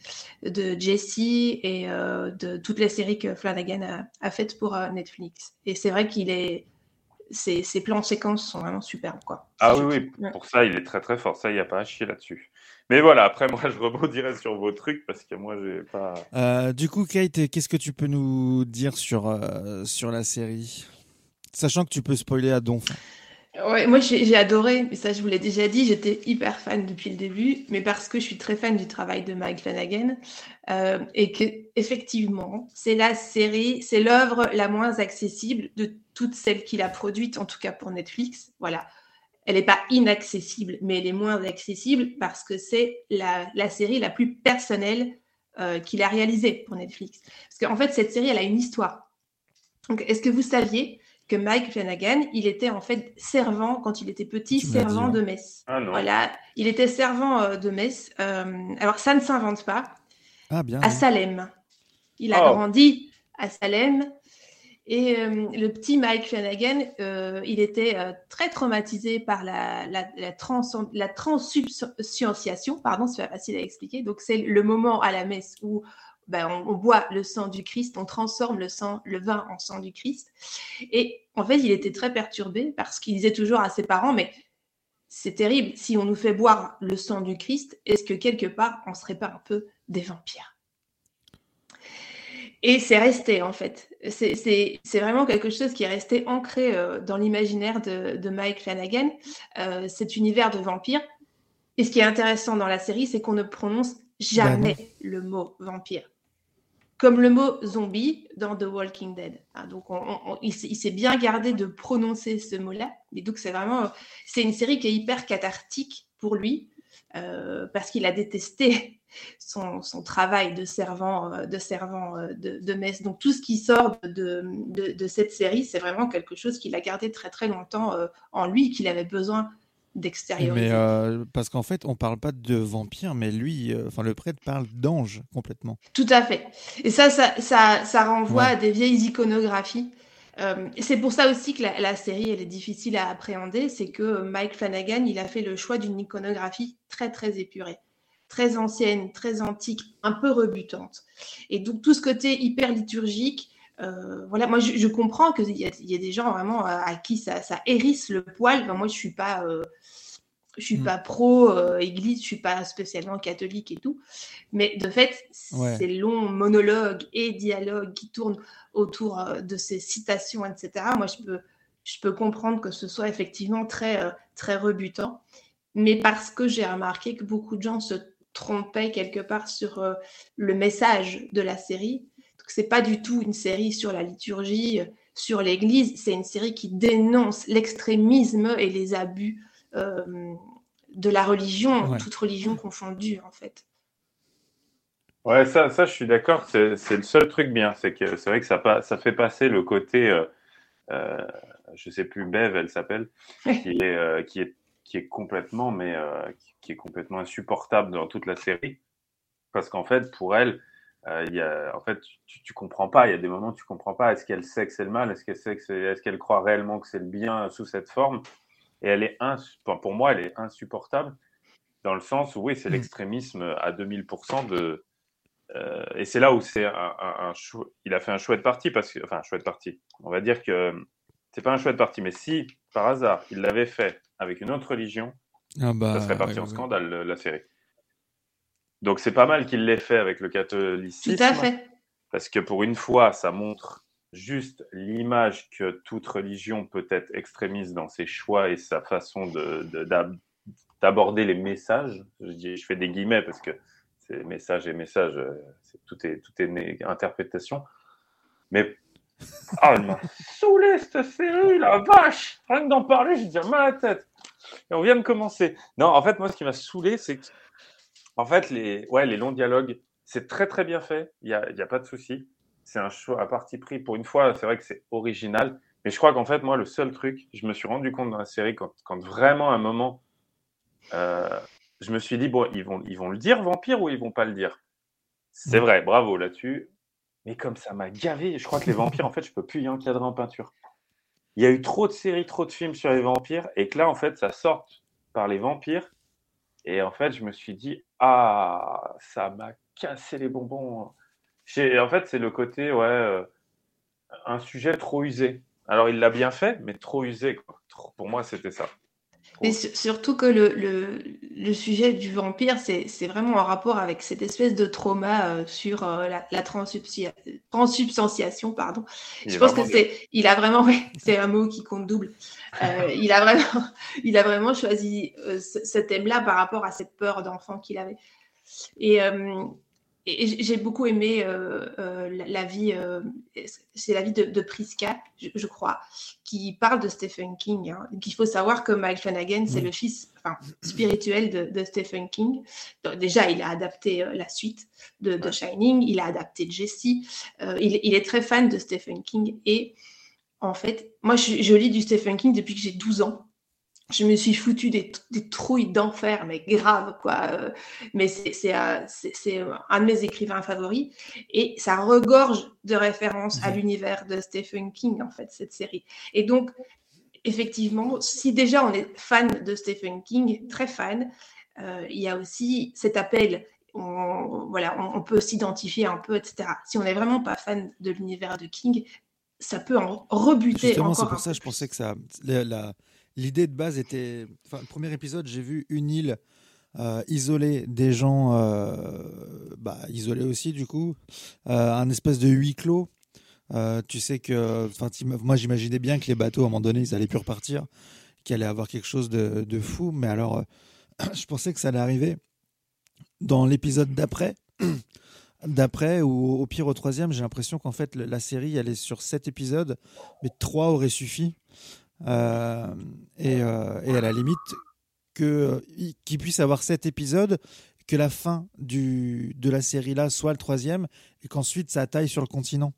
de Jesse et euh, de toutes les séries que Flanagan a, faites pour euh, Netflix. Et c'est vrai qu'il est. Ses, plans séquences sont vraiment superbes. Quoi. Ah oui, oui, pour ça, il est très très fort. Ça, il n'y a pas à chier là-dessus. Mais voilà, après, moi, je rebondirai sur vos trucs parce que moi, j'ai pas. Euh, du coup, Kate, qu'est-ce que tu peux nous dire sur, sur la série? Sachant que tu peux spoiler à donf. Ouais, moi j'ai adoré, mais ça je vous l'ai déjà dit, j'étais hyper fan depuis le début, mais parce que je suis très fan du travail de Mike Flanagan euh, et que effectivement c'est la série, c'est l'œuvre la moins accessible de toutes celles qu'il a produites, en tout cas pour Netflix. Voilà, elle n'est pas inaccessible, mais elle est moins accessible parce que c'est la, série la plus personnelle euh, qu'il a réalisée pour Netflix. Parce qu'en fait cette série elle a une histoire. Donc est-ce que vous saviez que Mike Flanagan, il était en fait servant quand il était petit, servant de messe. Ah voilà, il était servant euh, de messe. Euh, alors ça ne s'invente pas. Ah, bien, à Salem. Il a oh. grandi à Salem. Et euh, le petit Mike Flanagan, il était très traumatisé par la, la, la, la transsubstantiation. Pardon, c'est pas facile à expliquer. Donc, c'est le moment à la messe où ben, on, boit le sang du Christ, on transforme le sang, le vin en sang du Christ. Et en fait, il était très perturbé parce qu'il disait toujours à ses parents, mais c'est terrible, si on nous fait boire le sang du Christ, est-ce que quelque part, on ne serait pas un peu des vampires? Et c'est resté, en fait. C'est vraiment quelque chose qui est resté ancré euh, dans l'imaginaire de, Mike Flanagan, euh, cet univers de vampires. Et ce qui est intéressant dans la série, c'est qu'on ne prononce jamais bah le mot vampire comme le mot zombie dans The Walking Dead. Ah, donc, il, s'est bien gardé de prononcer ce mot-là. Et donc, c'est vraiment, c'est une série qui est hyper cathartique pour lui euh, parce qu'il a détesté son, travail de servant, euh, de servant euh, de, messe. Donc, tout ce qui sort de, de cette série, c'est vraiment quelque chose qu'il a gardé très très longtemps en lui, qu'il avait besoin d'extérioriser. Mais euh, parce qu'en fait, on parle pas de vampire, mais lui, euh, enfin le prêtre parle d'ange complètement. Tout à fait. Et ça, ça, ça, ça renvoie à des vieilles iconographies. Euh, c'est pour ça aussi que la, série elle est difficile à appréhender, c'est que Mike Flanagan il a fait le choix d'une iconographie très très épurée, très ancienne, très antique, un peu rebutante. Et donc tout ce côté hyper liturgique, voilà, moi je, comprends qu'il y, y, a des gens vraiment à, qui ça, ça, hérisse le poil. moi je suis pas, je suis mm. pas pro euh, église, je suis pas spécialement catholique et tout, mais de fait, ces longs monologues et dialogues qui tournent autour euh, de ces citations, etc. Moi, je peux, je peux comprendre que ce soit effectivement très, euh, très rebutant, mais parce que j'ai remarqué que beaucoup de gens se trompaient quelque part sur le message de la série. C'est pas du tout une série sur la liturgie, sur l'Église, c'est une série qui dénonce l'extrémisme et les abus euh, de la religion, Ouais. toute religion confondue, en fait. Ouais, ça, ça, je suis d'accord. C'est c'est le seul truc bien. C'est que c'est vrai que ça, pa- ça fait passer le côté, euh, euh, je sais plus, Bev, elle s'appelle, qui est, euh, qui est, qui est complètement, mais euh, qui est complètement insupportable dans toute la série. Parce qu'en fait, pour elle, euh, il y a, en fait, tu, tu comprends pas. Il y a des moments où tu comprends pas. Est-ce qu'elle sait que c'est le mal? Est-ce qu'elle sait que est-ce qu'elle croit réellement que c'est le bien sous cette forme? Et elle est pour moi, elle est insupportable dans le sens où oui, c'est Mm. l'extrémisme à 2000% de euh, et c'est là où c'est un, un, un chou- il a fait un chouette parti parce que enfin un chouette parti. On va dire que c'est pas un chouette parti, mais si par hasard il l'avait fait avec une autre religion, Ah bah, ça serait parti ouais, en ouais. scandale le- la série. Donc c'est pas mal qu'il l'ait fait avec le catholicisme. Tout à fait. Parce que pour une fois, ça montre juste l'image que toute religion peut être extrémiste dans ses choix et sa façon de, de- d'ab- d'aborder les messages. Je, dis, je fais des guillemets parce que c'est message et message, euh, tout est, tout est interprétation. Mais ah, elle m'a saoulé cette série, la vache Rien que d'en parler, j'ai déjà mal à la tête. Et on vient de commencer. Non, en fait, moi, ce qui m'a saoulé, c'est que, en fait, les, ouais, les longs dialogues, c'est très très bien fait. Il n'y a, y a pas de souci. C'est un choix à parti pris. Pour une fois, c'est vrai que c'est original. Mais je crois qu'en fait, moi, le seul truc, je me suis rendu compte dans la série, quand, quand vraiment à un moment, euh, je me suis dit, bon, ils vont, ils vont le dire, vampire, ou ils vont pas le dire? C'est vrai, bravo là-dessus. Mais comme ça m'a gavé, je crois que les vampires, en fait, je peux plus y encadrer en peinture. Il y a eu trop de séries, trop de films sur les vampires, et que là, en fait, ça sort par les vampires. Et en fait, je me suis dit, ah, ça m'a cassé les bonbons. J'ai- En fait, c'est le côté, ouais, euh, un sujet trop usé. Alors, il l'a bien fait, mais trop usé. Pour moi, c'était ça. Mais su- surtout que le, le, le sujet du vampire, c'est vraiment en rapport avec cette espèce de trauma euh, sur euh, la, la transsubstia- transsubstantiation, pardon. Il Je pense que c'est, il a vraiment, c'est un mot qui compte double. Euh, il a vraiment, il a vraiment choisi ce, ce thème-là par rapport à cette peur d'enfant qu'il avait. Et, et j'ai beaucoup aimé euh, euh, la, la vie, euh, c'est la vie de, de Priska, je, je crois, qui parle de Stephen King. Hein. Donc, il faut savoir que Mike Flanagan, c'est le fils enfin, spirituel de, de Stephen King. Donc, déjà, il a adapté la suite de. Shining, il a adapté Jesse. Il, il est très fan de Stephen King et en fait, moi, je, je lis du Stephen King depuis que j'ai 12 ans. Je me suis foutu des, des trouilles d'enfer, mais grave, quoi. Euh, mais c'est euh, c'est un de mes écrivains favoris. Et ça regorge de références à Mhm. l'univers de Stephen King, en fait, cette série. Et donc, effectivement, si déjà on est fan de Stephen King, très fan, euh, il y a aussi cet appel. On, voilà, on, on peut s'identifier un peu, etc. Si on n'est vraiment pas fan de l'univers de King, ça peut en rebuter Justement, c'est pour ça peu je pensais que ça. la- la- L'idée de base était. Enfin, le premier épisode, j'ai vu une île euh, isolée, des gens euh, bah, isolés aussi, du coup. Euh, un espèce de huis clos. Tu sais que. Moi, j'imaginais bien que les bateaux, à un moment donné, ils allaient plus repartir, qu'il allait avoir quelque chose de, de fou. Mais alors, je pensais que ça allait arriver dans l'épisode d'après. D'après, ou au pire au troisième, j'ai l'impression qu'en fait la série elle est sur sept épisodes, mais trois auraient suffi. Euh, et, euh, et à la limite, que, il- qu'il puisse avoir sept épisodes, que la fin du, de la série là soit le troisième, et qu'ensuite ça taille sur le continent.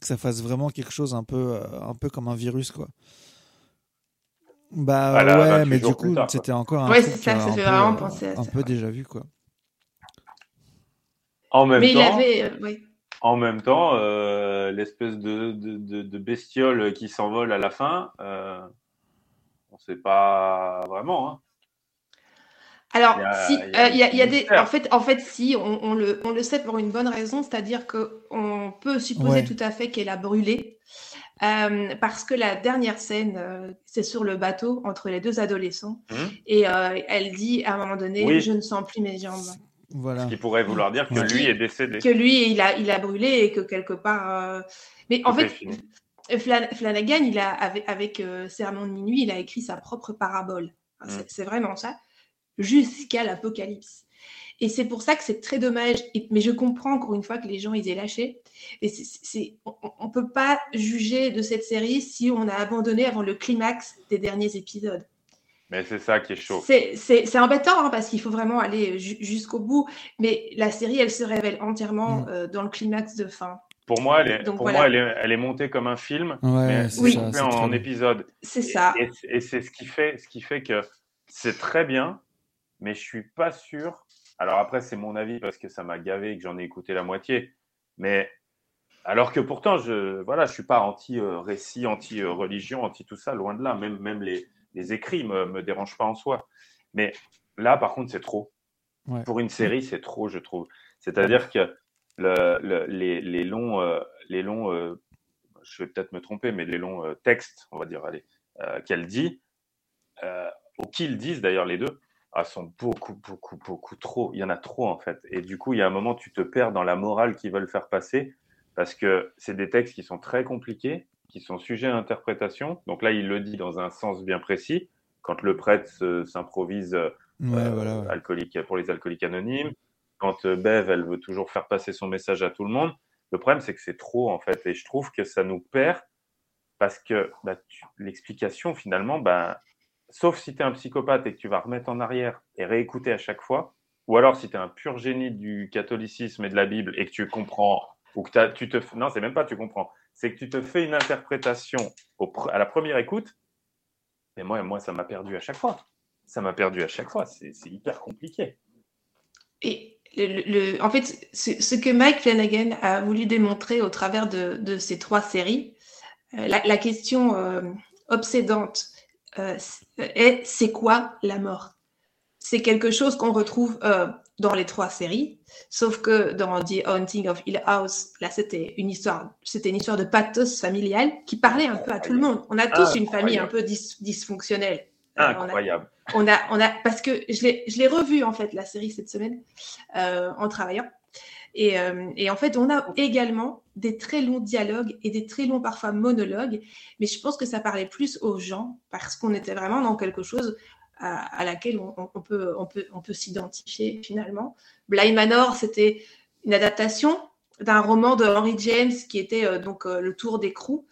Que ça fasse vraiment quelque chose un peu, euh, un peu comme un virus, quoi. Bah Voilà, ouais, 28 mais du coup, c'était encore un Ouais, truc c'est ça, euh, ça un fait peu, vraiment euh, penser à un ça. peu déjà vu, quoi. En même Mais il temps, avait. euh, ouais. En même temps, euh, l'espèce de, de, de, de bestiole qui s'envole à la fin, euh, on ne sait pas vraiment. Hein. Alors, Il y a- si, il y a il y a, il y a du des, mystère. en fait, en fait, si, on, on le, on le sait pour une bonne raison, c'est-à-dire que on peut supposer Ouais. tout à fait qu'elle a brûlé, euh, parce que la dernière scène, euh, c'est sur le bateau entre les deux adolescents, Mhm. et euh, elle dit à un moment donné, Oui. je ne sens plus mes jambes. Voilà. Ce qui pourrait vouloir dire que Ouais. lui est décédé. Que lui, il a, il a brûlé et que quelque part. euh, Mais en fait. Flan- Flanagan, il a, avec, avec euh, Sermon de minuit, il a écrit sa propre parabole. Enfin, Mm. C'est vraiment ça, jusqu'à l'Apocalypse. Et c'est pour ça que c'est très dommage. Et- mais je comprends encore une fois que les gens ils aient lâché. Et c'est- on ne peut pas juger de cette série si on a abandonné avant le climax des derniers épisodes. Mais c'est ça qui est chaud. C'est embêtant hein, parce qu'il faut vraiment aller jusqu'au bout. Mais la série, elle se révèle entièrement mm. euh, dans le climax de fin. Pour moi, elle est, pour moi, elle est, elle est, montée comme un film, ouais, oui. en, en épisode. C'est ça. Et, c'est ce qui fait, ce qui fait que c'est très bien, mais je suis pas sûr. Alors après, c'est mon avis parce que ça m'a gavé et que j'en ai écouté la moitié. Mais alors que pourtant, je voilà, je suis pas anti-récit, anti-religion, anti tout ça, loin de là. Même, même les, les écrits me, me dérangent pas en soi. Mais là, par contre, c'est trop. Pour une série, c'est trop, je trouve. C'est-à-dire que le, les, les, longs, euh, les longs euh, je vais peut-être me tromper, mais les longs euh, textes, on va dire, allez, qu'elle dit, ou qu'ils disent d'ailleurs les deux, ah, sont beaucoup, beaucoup, beaucoup trop. Il y en a trop en fait. Et du coup, il y a un moment, tu te perds dans la morale qu'ils veulent faire passer parce que c'est des textes qui sont très compliqués, qui sont sujets à interprétation. Donc là, il le dit dans un sens bien précis. Quand le prêtre s'improvise alcoolique pour les alcooliques anonymes, quand euh, Bev, elle veut toujours faire passer son message à tout le monde, le problème, c'est que c'est trop, en fait. Et je trouve que ça nous perd parce que bah, l'explication, finalement, bah, sauf si tu es un psychopathe et que tu vas remettre en arrière et réécouter à chaque fois, ou alors si tu es un pur génie du catholicisme et de la Bible et que tu comprends, ou que tu te. Non, c'est même pas tu comprends, c'est que tu te fais une interprétation à la première écoute. Mais moi, moi ça m'a perdu à chaque fois. Ça m'a perdu à chaque fois. C'est hyper compliqué. Et le, en fait, ce, que Mike Flanagan a voulu démontrer au travers de, ces trois séries, euh, la, question euh, obsédante euh, est c'est quoi la mort? C'est quelque chose qu'on retrouve dans les trois séries, sauf que dans The Haunting of Hill House, là c'était une histoire, c'était une histoire de pathos familial qui parlait un peu à tout le monde. On a tous une famille un peu dysfonctionnelle. Incroyable. On a, on a, parce que je l'ai revu en fait la série cette semaine euh, en travaillant. Et, euh, et, en fait, on a également des très longs dialogues et des très longs parfois monologues, mais je pense que ça parlait plus aux gens parce qu'on était vraiment dans quelque chose à, laquelle on, on, peut, on peut, on peut s'identifier finalement. Blind Manor, c'était une adaptation d'un roman de Henry James qui était euh, donc euh, Le Tour d'écrou,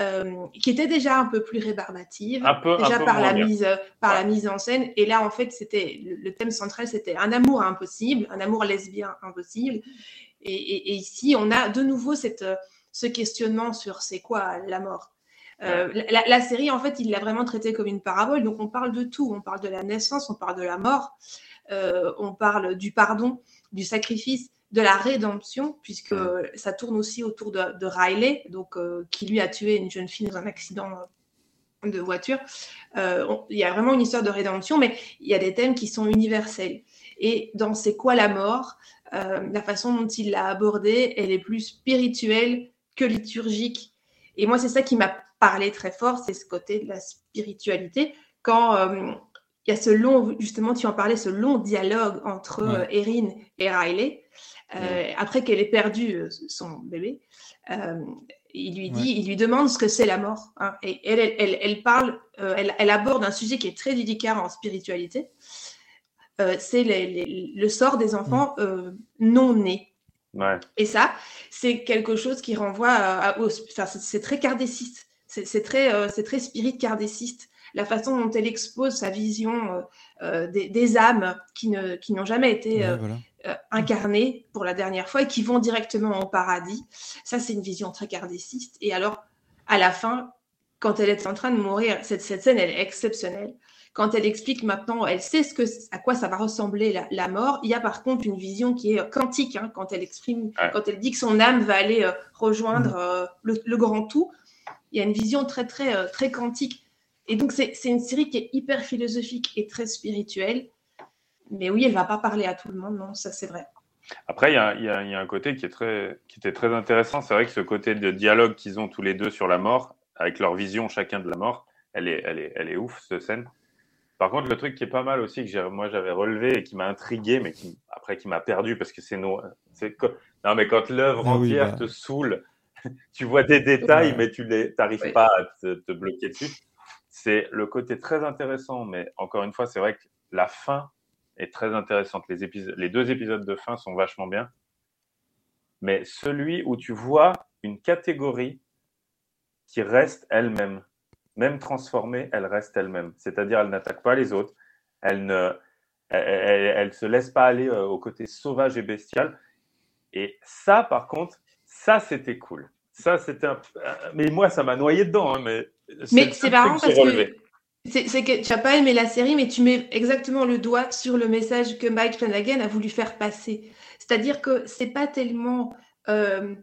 euh, qui était déjà un peu plus rébarbative, déjà par la mise par la mise en scène. Et là, en fait, c'était le, thème central, c'était un amour impossible, un amour lesbien impossible. Et, ici, on a de nouveau cette ce questionnement sur c'est quoi la mort? La, la, série, en fait, il l'a vraiment traité comme une parabole. Donc, on parle de tout. On parle de la naissance, on parle de la mort, on parle du pardon, du sacrifice de la rédemption, puisque ça tourne aussi autour de, Riley, donc, euh, qui lui a tué une jeune fille dans un accident de voiture. Euh, il y a vraiment une histoire de rédemption, mais il y a des thèmes qui sont universels. Et dans C'est quoi la mort euh, La façon dont il l'a abordée, elle est plus spirituelle que liturgique. Et moi, c'est ça qui m'a parlé très fort, c'est ce côté de la spiritualité. Quand il y a ce long, justement, tu en parlais, ce long dialogue entre Erin et Riley, euh, après qu'elle ait perdu euh, son bébé, euh, il lui dit, il lui demande ce que c'est la mort. Hein. et elle, elle, elle, parle, elle, aborde un sujet qui est très délicat en spiritualité. c'est le sort des enfants mm. non nés. Et ça, c'est quelque chose qui renvoie à, enfin, c'est très cardéciste. C'est très, c'est très spirit cardéciste. La façon dont elle expose sa vision des, âmes qui n'ont qui jamais été euh, incarnés pour la dernière fois et qui vont directement au paradis. Ça, c'est une vision très cardéciste. Et alors, à la fin, quand elle est en train de mourir, cette, cette scène, elle est exceptionnelle. Quand elle explique maintenant, elle sait ce que, à quoi ça va ressembler la, mort. Il y a par contre une vision qui est quantique hein, quand elle exprime, quand elle dit que son âme va aller euh, rejoindre mm. euh, le, grand tout. Il y a une vision très très très quantique. Et donc c'est une série qui est hyper philosophique et très spirituelle mais oui, elle va pas parler à tout le monde, non, ça c'est vrai. Après, il y, a, un côté qui, est très, qui était très intéressant. C'est vrai que ce côté de dialogue qu'ils ont tous les deux sur la mort, avec leur vision chacun de la mort, elle est, elle est, elle est ouf, cette scène. Par contre, le truc qui est pas mal aussi, que moi j'avais relevé et qui m'a intrigué, mais qui, après qui m'a perdu parce que c'est non, non, mais quand l'œuvre ah entière bah. te saoule, tu vois des détails, mais tu n'arrives pas à te, te bloquer dessus. C'est le côté très intéressant, mais encore une fois, c'est vrai que la fin est très intéressante. Les, les deux épisodes de fin sont vachement bien. Mais celui où tu vois une catégorie qui reste elle-même. même transformée, elle reste elle-même. C'est-à-dire, elle n'attaque pas les autres, elle ne, elle, se laisse pas aller euh, au côté sauvage et bestial. Et ça, par contre, ça, c'était cool. Ça, c'était un... Mais moi, ça m'a noyé dedans. Hein, mais mais c'est marrant parce que c'est que tu n'as pas aimé la série, mais tu mets exactement le doigt sur le message que Mike Flanagan a voulu faire passer. C'est-à-dire que c'est pas tellement euh,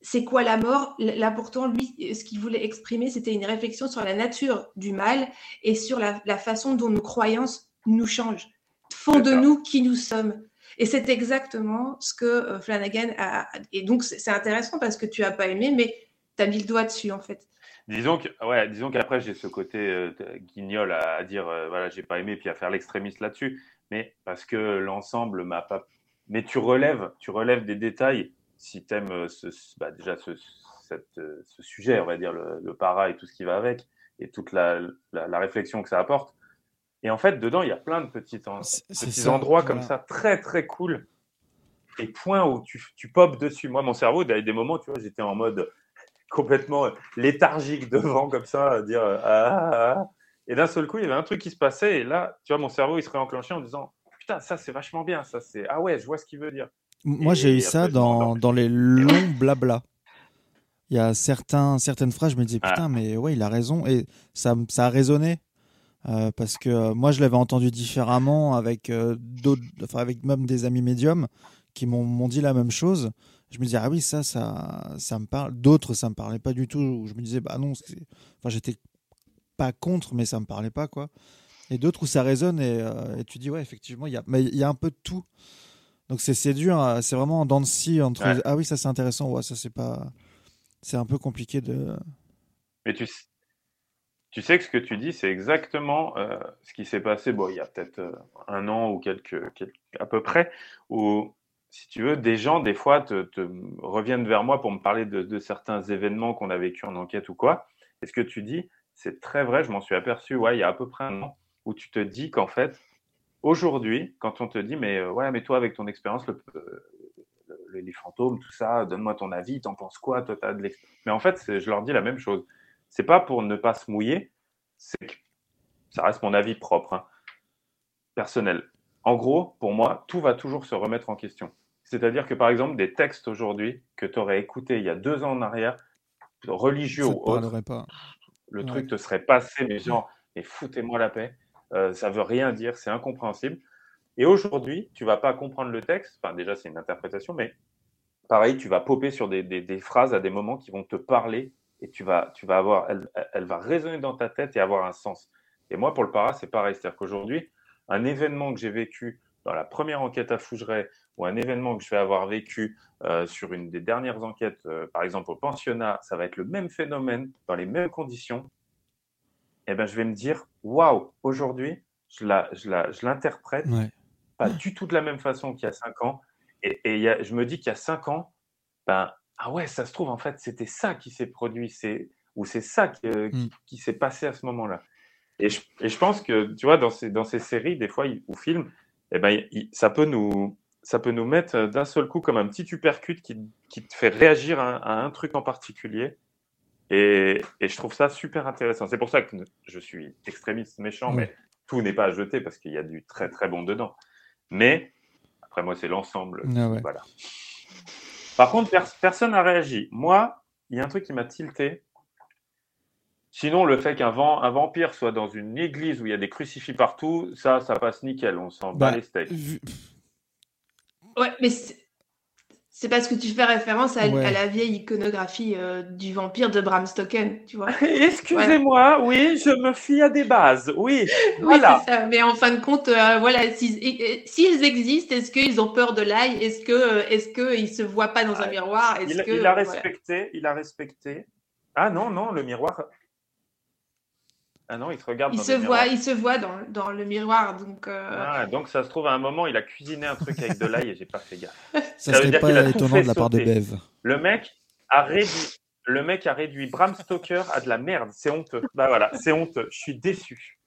c'est quoi la mort. Là, pourtant, lui, ce qu'il voulait exprimer, c'était une réflexion sur la nature du mal et sur la, façon dont nos croyances nous changent, font de nous qui nous sommes. Et c'est exactement ce que euh, Flanagan a. Et donc, c'est intéressant parce que tu n'as pas aimé, mais tu as mis le doigt dessus, en fait. Disons que, ouais, disons qu'après j'ai ce côté euh, guignol à, dire euh, voilà j'ai pas aimé puis à faire l'extrémiste là-dessus, mais parce que l'ensemble m'a pas. Mais tu relèves, tu relèves des détails si tu aimes euh, ce, bah, déjà ce, sujet, on va dire le, para et tout ce qui va avec et toute la, réflexion que ça apporte. Et en fait dedans il y a plein de petits, petits endroits comme ça très très cool et points où tu, tu popes dessus. Moi mon cerveau, il y a des moments, tu vois, j'étais en mode complètement léthargique devant, comme ça, à dire ah, ah, ah, Et d'un seul coup, il y avait un truc qui se passait, et là, tu vois, mon cerveau, il serait enclenché en disant Putain, ça, c'est vachement bien, ça, c'est Ah ouais, je vois ce qu'il veut dire. Moi, j'ai eu ça dans, dans, les longs blabla. Il y a certains, certaines phrases, je me disais Putain, mais ouais, il a raison, et ça, ça a résonné. Euh, parce que euh, moi, je l'avais entendu différemment avec euh, d'autres, enfin, avec même des amis médiums qui m'ont dit la même chose. Je me disais ah oui ça ça ça me parle. D'autres ça me parlait pas du tout. Je me disais bah non enfin j'étais pas contre mais ça me parlait pas quoi. Et d'autres où ça résonne et, euh, tu dis ouais effectivement il y a mais il y a un peu de tout. Donc c'est dur hein. c'est vraiment en dents de scie entre ah oui ça c'est intéressant. Ouais ça c'est pas c'est un peu compliqué de mais tu tu sais que ce que tu dis, c'est exactement euh, ce qui s'est passé bon, il y a peut-être euh, un an ou quelques, à peu près, où si tu veux, des gens, des fois, te, reviennent vers moi pour me parler de, certains événements qu'on a vécu en enquête ou quoi. Et ce que tu dis, c'est très vrai, je m'en suis aperçu, ouais, il y a à peu près un an, où tu te dis qu'en fait, aujourd'hui, quand on te dit, mais euh, ouais, mais toi, avec ton expérience, le, les fantômes, tout ça, donne-moi ton avis, t'en penses quoi, toi, t'as de l'expérience. Mais en fait, je leur dis la même chose. C'est pas pour ne pas se mouiller, c'est que ça reste mon avis propre, hein, personnel. En gros, pour moi, tout va toujours se remettre en question. C'est-à-dire que, par exemple, des textes aujourd'hui que tu aurais écoutés il y a deux ans en arrière, religieux ou autres, le truc te serait passé, mais genre, mais foutez-moi la paix, euh, ça veut rien dire, c'est incompréhensible. Et aujourd'hui, tu vas pas comprendre le texte, enfin déjà c'est une interprétation, mais pareil, tu vas popper sur des, des, phrases à des moments qui vont te parler et tu vas, tu vas avoir, elle, elle, va résonner dans ta tête et avoir un sens. Et moi, pour le para, c'est pareil, c'est-à-dire qu'aujourd'hui, un événement que j'ai vécu dans la première enquête à Fougeray ou un événement que je vais avoir vécu euh, sur une des dernières enquêtes, euh, par exemple au pensionnat, ça va être le même phénomène, dans les mêmes conditions, eh ben, je vais me dire, waouh, aujourd'hui, je l'interprète je pas du tout de la même façon qu'il y a cinq ans. Et, je me dis qu'il y a cinq ans, ben, ah ouais, ça se trouve, en fait, c'était ça qui s'est produit, ou c'est ça euh, mm. qui, s'est passé à ce moment-là. Et je, et je, pense que, tu vois, dans ces, dans ces séries, des fois, ou films, eh ben, ça peut nous, ça peut nous mettre euh, d'un seul coup comme un petit uppercut qui, qui te fait réagir à, un truc en particulier. Et, et, je trouve ça super intéressant. C'est pour ça que je suis extrémiste méchant, mais tout n'est pas à jeter parce qu'il y a du très très bon dedans. Mais après moi, c'est l'ensemble. Ah voilà. Par contre, personne n'a réagi. Moi, il y a un truc qui m'a tilté. Sinon, le fait qu'un un vampire soit dans une église où il y a des crucifix partout, ça, ça passe nickel. On s'en bat bah, les steaks. Ouais, mais c'est parce que tu fais référence à, la vieille iconographie euh, du vampire de Bram Stoker, tu vois. Excusez-moi, oui, je me fie à des bases, oui. voilà. Ça. Mais en fin de compte, euh, voilà, s'ils existent, est-ce qu'ils ont peur de l'ail? Est-ce que, euh, est-ce qu'ils se voient pas dans un ah, miroir? Il, que, il, a respecté, il a respecté. Ah non, non, le miroir, ah non, il se regarde. Il se voit, il se voit dans, dans le miroir, donc. Euh, ah, donc ça se trouve à un moment, il a cuisiné un truc avec de l'ail et j'ai pas fait gaffe. Ça, ça serait pas étonnant de la part de Bev. Le mec a réduit, le mec a réduit Bram Stoker à de la merde. C'est honteux. Bah voilà, c'est honteux. Je suis déçu.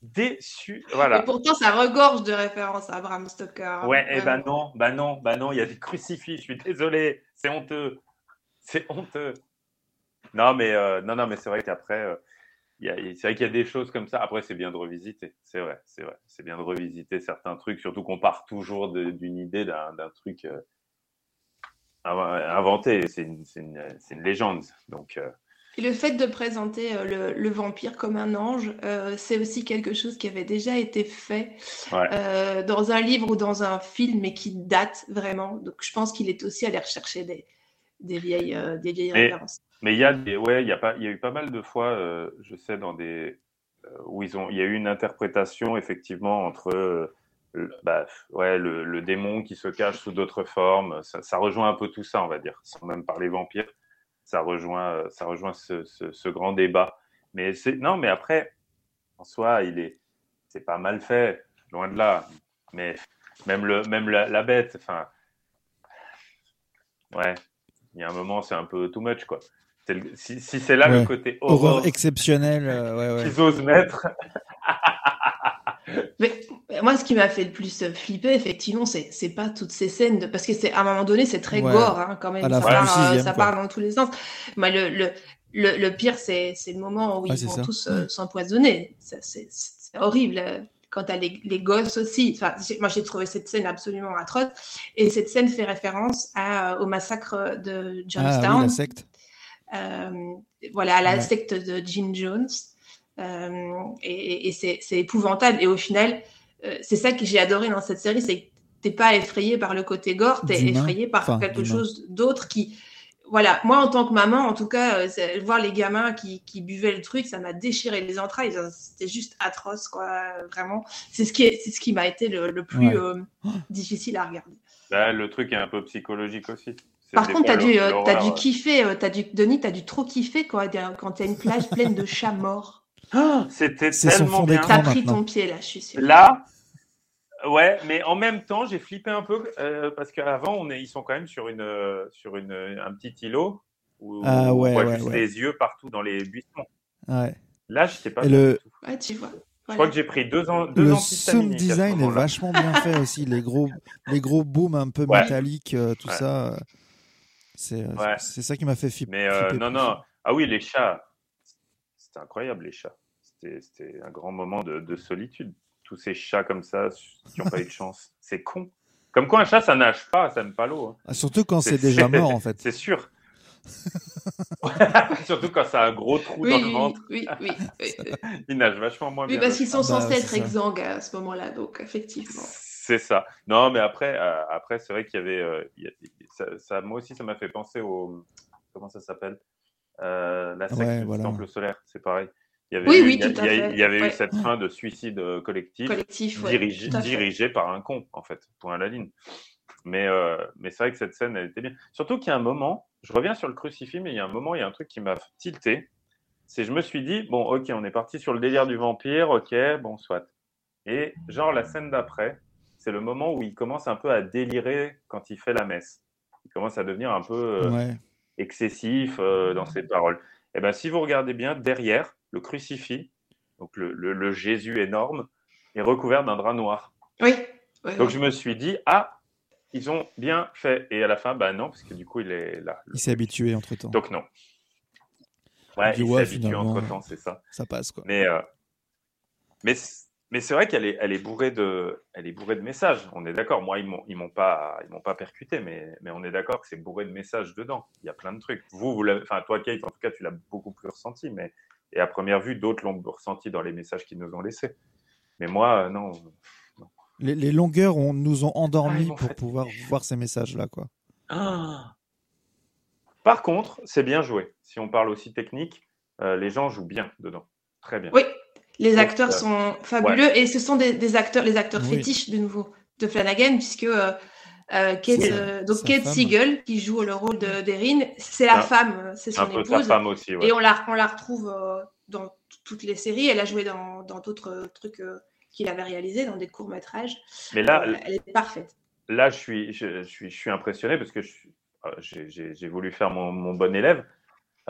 Déçu, voilà. Et pourtant, ça regorge de références à Bram Stoker. Ouais, et eh ben non, bah non, bah non, il y a des crucifix. Je suis désolé, c'est honteux, c'est honteux. Non, mais euh, non, non, mais c'est vrai qu'après. Euh, c'est vrai qu'il y a des choses comme ça. Après, c'est bien de revisiter. C'est vrai, c'est vrai. C'est bien de revisiter certains trucs, surtout qu'on part toujours d'une idée, d'un truc euh, inv- inventé. C'est une, légende. Donc, euh, Et le fait de présenter euh, le, le vampire comme un ange, euh, c'est aussi quelque chose qui avait déjà été fait Ouais. euh, dans un livre ou dans un film, mais qui date vraiment. Donc je pense qu'il est aussi allé rechercher des, des vieilles, euh, des vieilles Mais- références. Mais il y a ouais, il y a pas, il y a eu pas mal de fois, euh, je sais, dans des euh, où ils ont, il y a eu une interprétation effectivement entre, euh, bah, ouais, le, démon qui se cache sous d'autres formes. Ça, rejoint un peu tout ça, on va dire, sans même parler vampire. Ça rejoint, ça rejoint ce, ce, ce grand débat. Mais c'est, non, mais après, en soi, il est, c'est pas mal fait, loin de là. Mais même le, même la, la bête, enfin, ouais, il y a un moment, c'est un peu too much, quoi. C'est le- si si c'est là Ouais. le côté Horreur horreur exceptionnelle. euh, ouais, ouais. qu'ils osent mettre, Mais euh, moi, ce qui m'a fait le plus euh, flipper, effectivement, c'est c'est pas toutes ces scènes, de... parce que c'est à un moment donné, c'est très Ouais. gore, hein, quand même. À ça part, euh, sixième, ça part dans tous les sens. Mais le, le, le, le pire, c'est c'est le moment où ils vont ça. tous euh, s'empoisonner. Ça, C'est c'est horrible. euh, Quand t'as les, les gosses aussi. Enfin, moi, j'ai trouvé cette scène absolument atroce. Et cette scène fait référence à, au massacre de Ah oui, Jonestown. la secte. Euh, voilà, à la Ouais. secte de Jim Jones. Euh, et c'est épouvantable. Et au final, euh, c'est ça que j'ai adoré dans cette série, c'est que t'es pas effrayé par le côté gore, t'es effrayé par Enfin, quelque chose d'autre qui... Voilà, moi en tant que maman, en tout cas, euh, c'est- voir les gamins qui, qui buvaient le truc, ça m'a déchiré les entrailles. C'était juste atroce, quoi, vraiment. C'est ce qui, est- c'est ce qui m'a été le, le plus Ouais. euh, difficile à regarder. Là, le truc est un peu psychologique aussi. Par contre, fois t'as dû, euh, t'as l'horreur. dû kiffer, euh, t'as dû, Denis, t'as dû trop kiffer quoi, quand t'as une plage pleine de chats morts. Ah, C'était C'est son tellement fond bien. T'as pris maintenant. ton pied là, je suis sûre. Là, ouais, mais en même temps, j'ai flippé un peu euh, parce qu'avant, on est, ils sont quand même sur une, euh, sur une, un petit îlot où Ah on ouais, voit ouais, juste ouais. les yeux partout dans les buissons. Ouais. Là, je sais pas. Et le-. Ouais, tu vois. Je crois que j'ai pris deux ans, deux Le sound design est vachement bien fait aussi. Les gros, les gros booms un peu Ouais. métalliques, euh, tout Ouais. ça. C'est euh, Ouais. c'est ça qui m'a fait flipper. Mais euh, flipper non, plus. non. Ah oui, les chats. C'était incroyable, les chats. C'était c'était un grand moment de, de solitude. Tous ces chats comme ça qui n'ont pas eu de chance. C'est con. Comme quoi, un chat, ça nage pas, ça n'aime pas l'eau. hein. Ah, surtout quand c'est déjà mort en fait. C'est sûr. Surtout quand ça a un gros trou Oui, dans le oui, ventre. oui, oui, oui, oui. Il nage vachement moins Oui, bien. parce le qu'ils chat. sont Bah, censés être exsangues à ce moment-là, donc effectivement. C'est ça. Non, mais après, euh, après c'est vrai qu'il y avait. euh, il y a- ça, ça- moi aussi, ça m'a fait penser au. Comment ça s'appelle Euh, La secte Ouais, du voilà. Temple solaire, c'est pareil. Il y avait Oui, eu, oui, il y a- tout à il y a- fait. il y avait Ouais. eu cette fin de suicide collectif, Collectif, ouais, dirigé, par un con, en fait, point à la ligne. Mais, euh, mais c'est vrai que cette scène, elle était bien. Surtout qu'il y a un moment, je reviens sur le crucifix, mais il y a un moment, il y a un truc qui m'a tilté. C'est je me suis dit, bon, ok, on est parti sur le délire du vampire, ok, bon, soit. Et genre, la scène d'après, c'est le moment où il commence un peu à délirer quand il fait la messe. Il commence à devenir un peu euh, Ouais. excessif euh, dans ses paroles. Et ben, si vous regardez bien, derrière, le crucifix, donc le, le- le Jésus énorme, est recouvert d'un drap noir. Oui. ouais, Donc ouais. je me suis dit, ah, ils ont bien fait. Et à la fin, bah non, parce que du coup, il est là. Il s'est habitué entre temps. Donc non. Ouais, il ouais, s'est habitué entre temps, c'est ça. Ça passe quoi. Mais, euh, mais, mais c'est vrai qu'elle est, elle est, bourrée de, elle est bourrée de messages. On est d'accord. Moi, ils m'ont, ils m'ont pas, ils m'ont pas percuté, mais, mais on est d'accord que c'est bourré de messages dedans. Il y a plein de trucs. Vous, vous l'avez, enfin, toi, Kate, en tout cas, tu l'as beaucoup plus ressenti, mais et à première vue, d'autres l'ont ressenti dans les messages qu'ils nous ont laissés. Mais moi, euh, non. Les, les longueurs on, nous ont Ah, endormis m'ont pour fait- pouvoir voir ces messages là quoi. Par contre, c'est bien joué. Si on parle aussi technique, euh, les gens jouent bien dedans. Très bien. Oui, les Donc, acteurs euh, sont fabuleux et ce sont des, des acteurs, les acteurs Oui. fétiches de nouveau de Flanagan, puisque euh, euh, Kate, euh, donc Kate. Siegel, qui joue le rôle de- d'Erin, c'est la Un- femme, c'est Un son peu épouse. femme aussi. ouais. Et on la, on la retrouve euh, dans toutes les séries. Elle a joué dans d'autres trucs euh, qu'il avait réalisés, dans des courts-métrages. Mais là, Euh, elle est parfaite. là, je suis, je, je suis, je suis impressionné parce que j'ai- voulu faire mon, mon bon élève.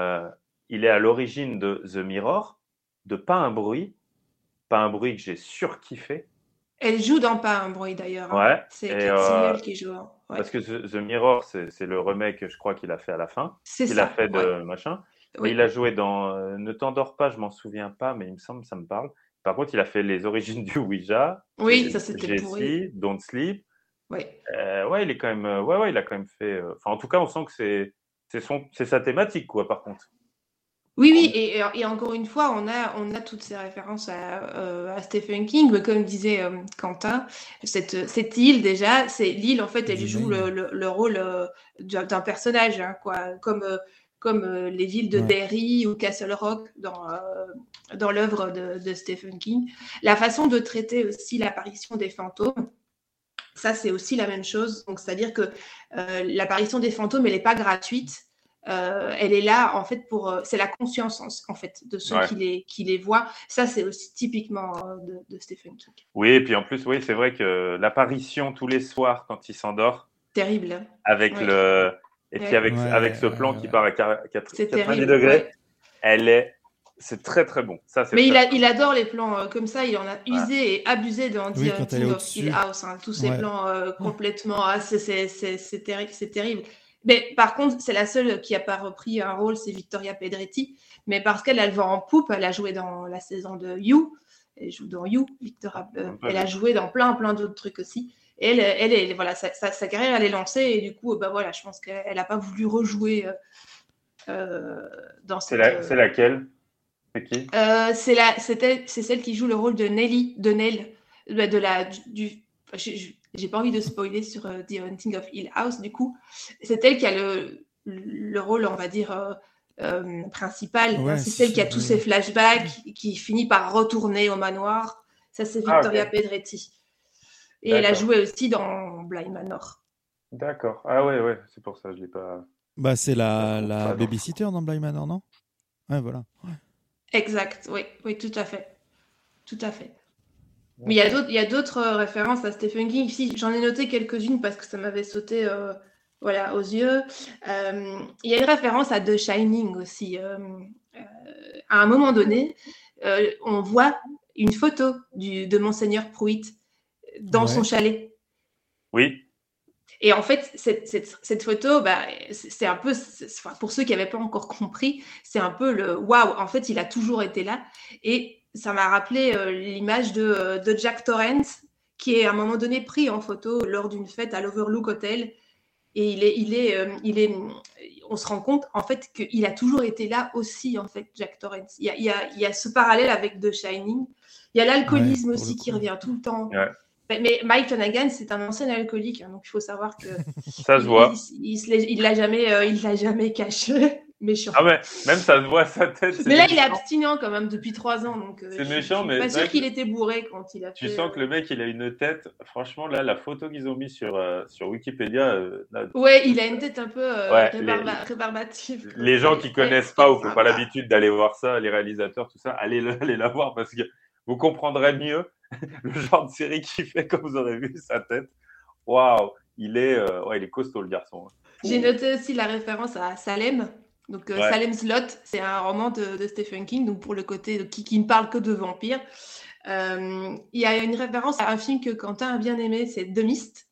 Euh, il est à l'origine de The Mirror, de Pas un bruit, Pas un bruit que j'ai surkiffé. Elle joue dans Pas un bruit d'ailleurs. hein. Ouais, C'est Kate euh, qui joue. hein. Ouais. Parce que The, Mirror, c'est le remake, je crois qu'il a fait à la fin. C'est Il ça. a fait de ouais. machin. Oui. Il a joué dans euh, Ne t'endors pas, je m'en souviens pas, mais il me semble que ça me parle. Par contre, il a fait les origines du Ouija. Oui, ça, c'était pourri. Don't Sleep. Oui. Euh, ouais, il est quand même. ouais, ouais, il a quand même fait. euh, Enfin, en tout cas, on sent que c'est c'est sa thématique, quoi. Par contre. Oui, oui, et, encore une fois, on a, on a toutes ces références à, euh, à Stephen King, mais comme disait euh, Quentin, cette, cette île déjà, c'est l'île en fait, elle joue le, le- le rôle euh, d'un personnage, hein, quoi, comme, comme les villes de Ouais. Derry ou Castle Rock dans, dans l'œuvre de, de Stephen King. La façon de traiter aussi l'apparition des fantômes, ça c'est aussi la même chose. Donc c'est-à-dire que l'apparition des fantômes, elle n'est pas gratuite. Euh, elle est là en fait pour euh, c'est la conscience en, en fait de ceux Ouais. qui les qui les voient. Ça c'est aussi typiquement euh, de, de Stephen King. Oui, et puis en plus, oui, c'est vrai que l'apparition tous les soirs quand il s'endort, terrible. Avec Ouais. le et puis avec Ouais, avec ce plan ouais, qui part à quar- quatre- c'est 90 terrible degrés, ouais. elle est c'est très très bon. Ça, c'est mais il, très- a, il adore les plans euh, comme ça. Il en a usé et abusé dans Oui, The of. Hill House hein, tous ces Ouais. plans euh, complètement ah, c'est c'est- c'est- c'est terrible c'est terrible mais par contre c'est la seule qui a pas repris un rôle c'est Victoria Pedretti mais parce qu'elle a le vent en poupe elle a joué dans la saison de You elle joue dans You Victoria euh, elle a joué dans plein plein d'autres trucs aussi Et elle, elle, elle- voilà, sa, sa- sa carrière, elle est lancée et du coup, bah voilà, je pense qu'elle n'a pas voulu rejouer euh, euh, dans C'est cette. la- c'est laquelle? C'est qui? Euh, c'est la, c'est elle- c'est celle qui joue le rôle de Nelly, de Nell, de, de la, du. du- je- je- J'ai pas envie de spoiler sur euh, The Haunting of Hill House, du coup. C'est elle qui a le, le rôle, on va dire, euh, euh, principal. Ouais, c'est c'est celle qui a tous ses flashbacks, qui finit par retourner au manoir. Ça, c'est Ah, Victoria. Pedretti. Et elle a joué aussi dans Bly Manor. D'accord. Ah ouais, ouais, c'est pour ça, je l'ai pas. Bah, c'est la, Ah, la non. babysitter dans Bly Manor, non? Ouais, voilà. Exact, oui, oui, tout à fait. Tout à fait. Mais il y a d'autres, euh, références à Stephen King. Si, j'en ai noté quelques-unes parce que ça m'avait sauté euh, voilà, aux yeux. Euh, il y a une référence à The Shining aussi. Euh, à un moment donné, on voit une photo du, de Monseigneur Pruitt dans Ouais. son chalet. Oui. Et en fait, cette, cette, cette photo, bah, c'est un peu, pour ceux qui n'avaient pas encore compris, c'est un peu le waouh, en fait, il a toujours été là. Et ça m'a rappelé euh, l'image de, euh, de Jack Torrance, qui est à un moment donné pris en photo lors d'une fête à l'Overlook Hotel. Et il est, il est, euh, il est, on se rend compte en fait qu'il a toujours été là aussi, en fait, Jack Torrance. Il y a, il y a, il y a ce parallèle avec The Shining. Il y a l'alcoolisme Ouais, aussi qui revient tout le temps. Ouais. Mais, mais Mike Flanagan, c'est un ancien alcoolique, hein, donc il faut savoir que Ça se voit. il, l'a jamais, euh, il l'a jamais caché. Méchant. Ah ouais, même ça se voit sa tête. mais là, il est abstinent quand même depuis trois ans, donc. euh, C'est je- méchant, je suis mais Pas sûr qu'il était bourré quand il a Tu fait. sens euh, que le mec, il a une tête. Franchement, là, la photo qu'ils ont mis sur, euh, sur Wikipédia, euh, là, Ouais, il a une tête un peu euh, Ouais, rébarba- les- rébarbative. les gens qui Ouais, connaissent pas ou qui n'ont pas l'habitude d'aller voir ça, les réalisateurs, tout ça, allez, le- allez la voir parce que vous comprendrez mieux le genre de série qu'il fait quand vous aurez vu sa tête. Waouh, il est, ouais, il est costaud le garçon. J'ai noté aussi la référence à Salem. Donc, euh, Ouais. Salem's Lot, c'est un roman de, de Stephen King, donc pour le côté de- qui, qui ne parle que de vampires. Euh, Il y a une référence à un film que Quentin a bien aimé, c'est The Mist.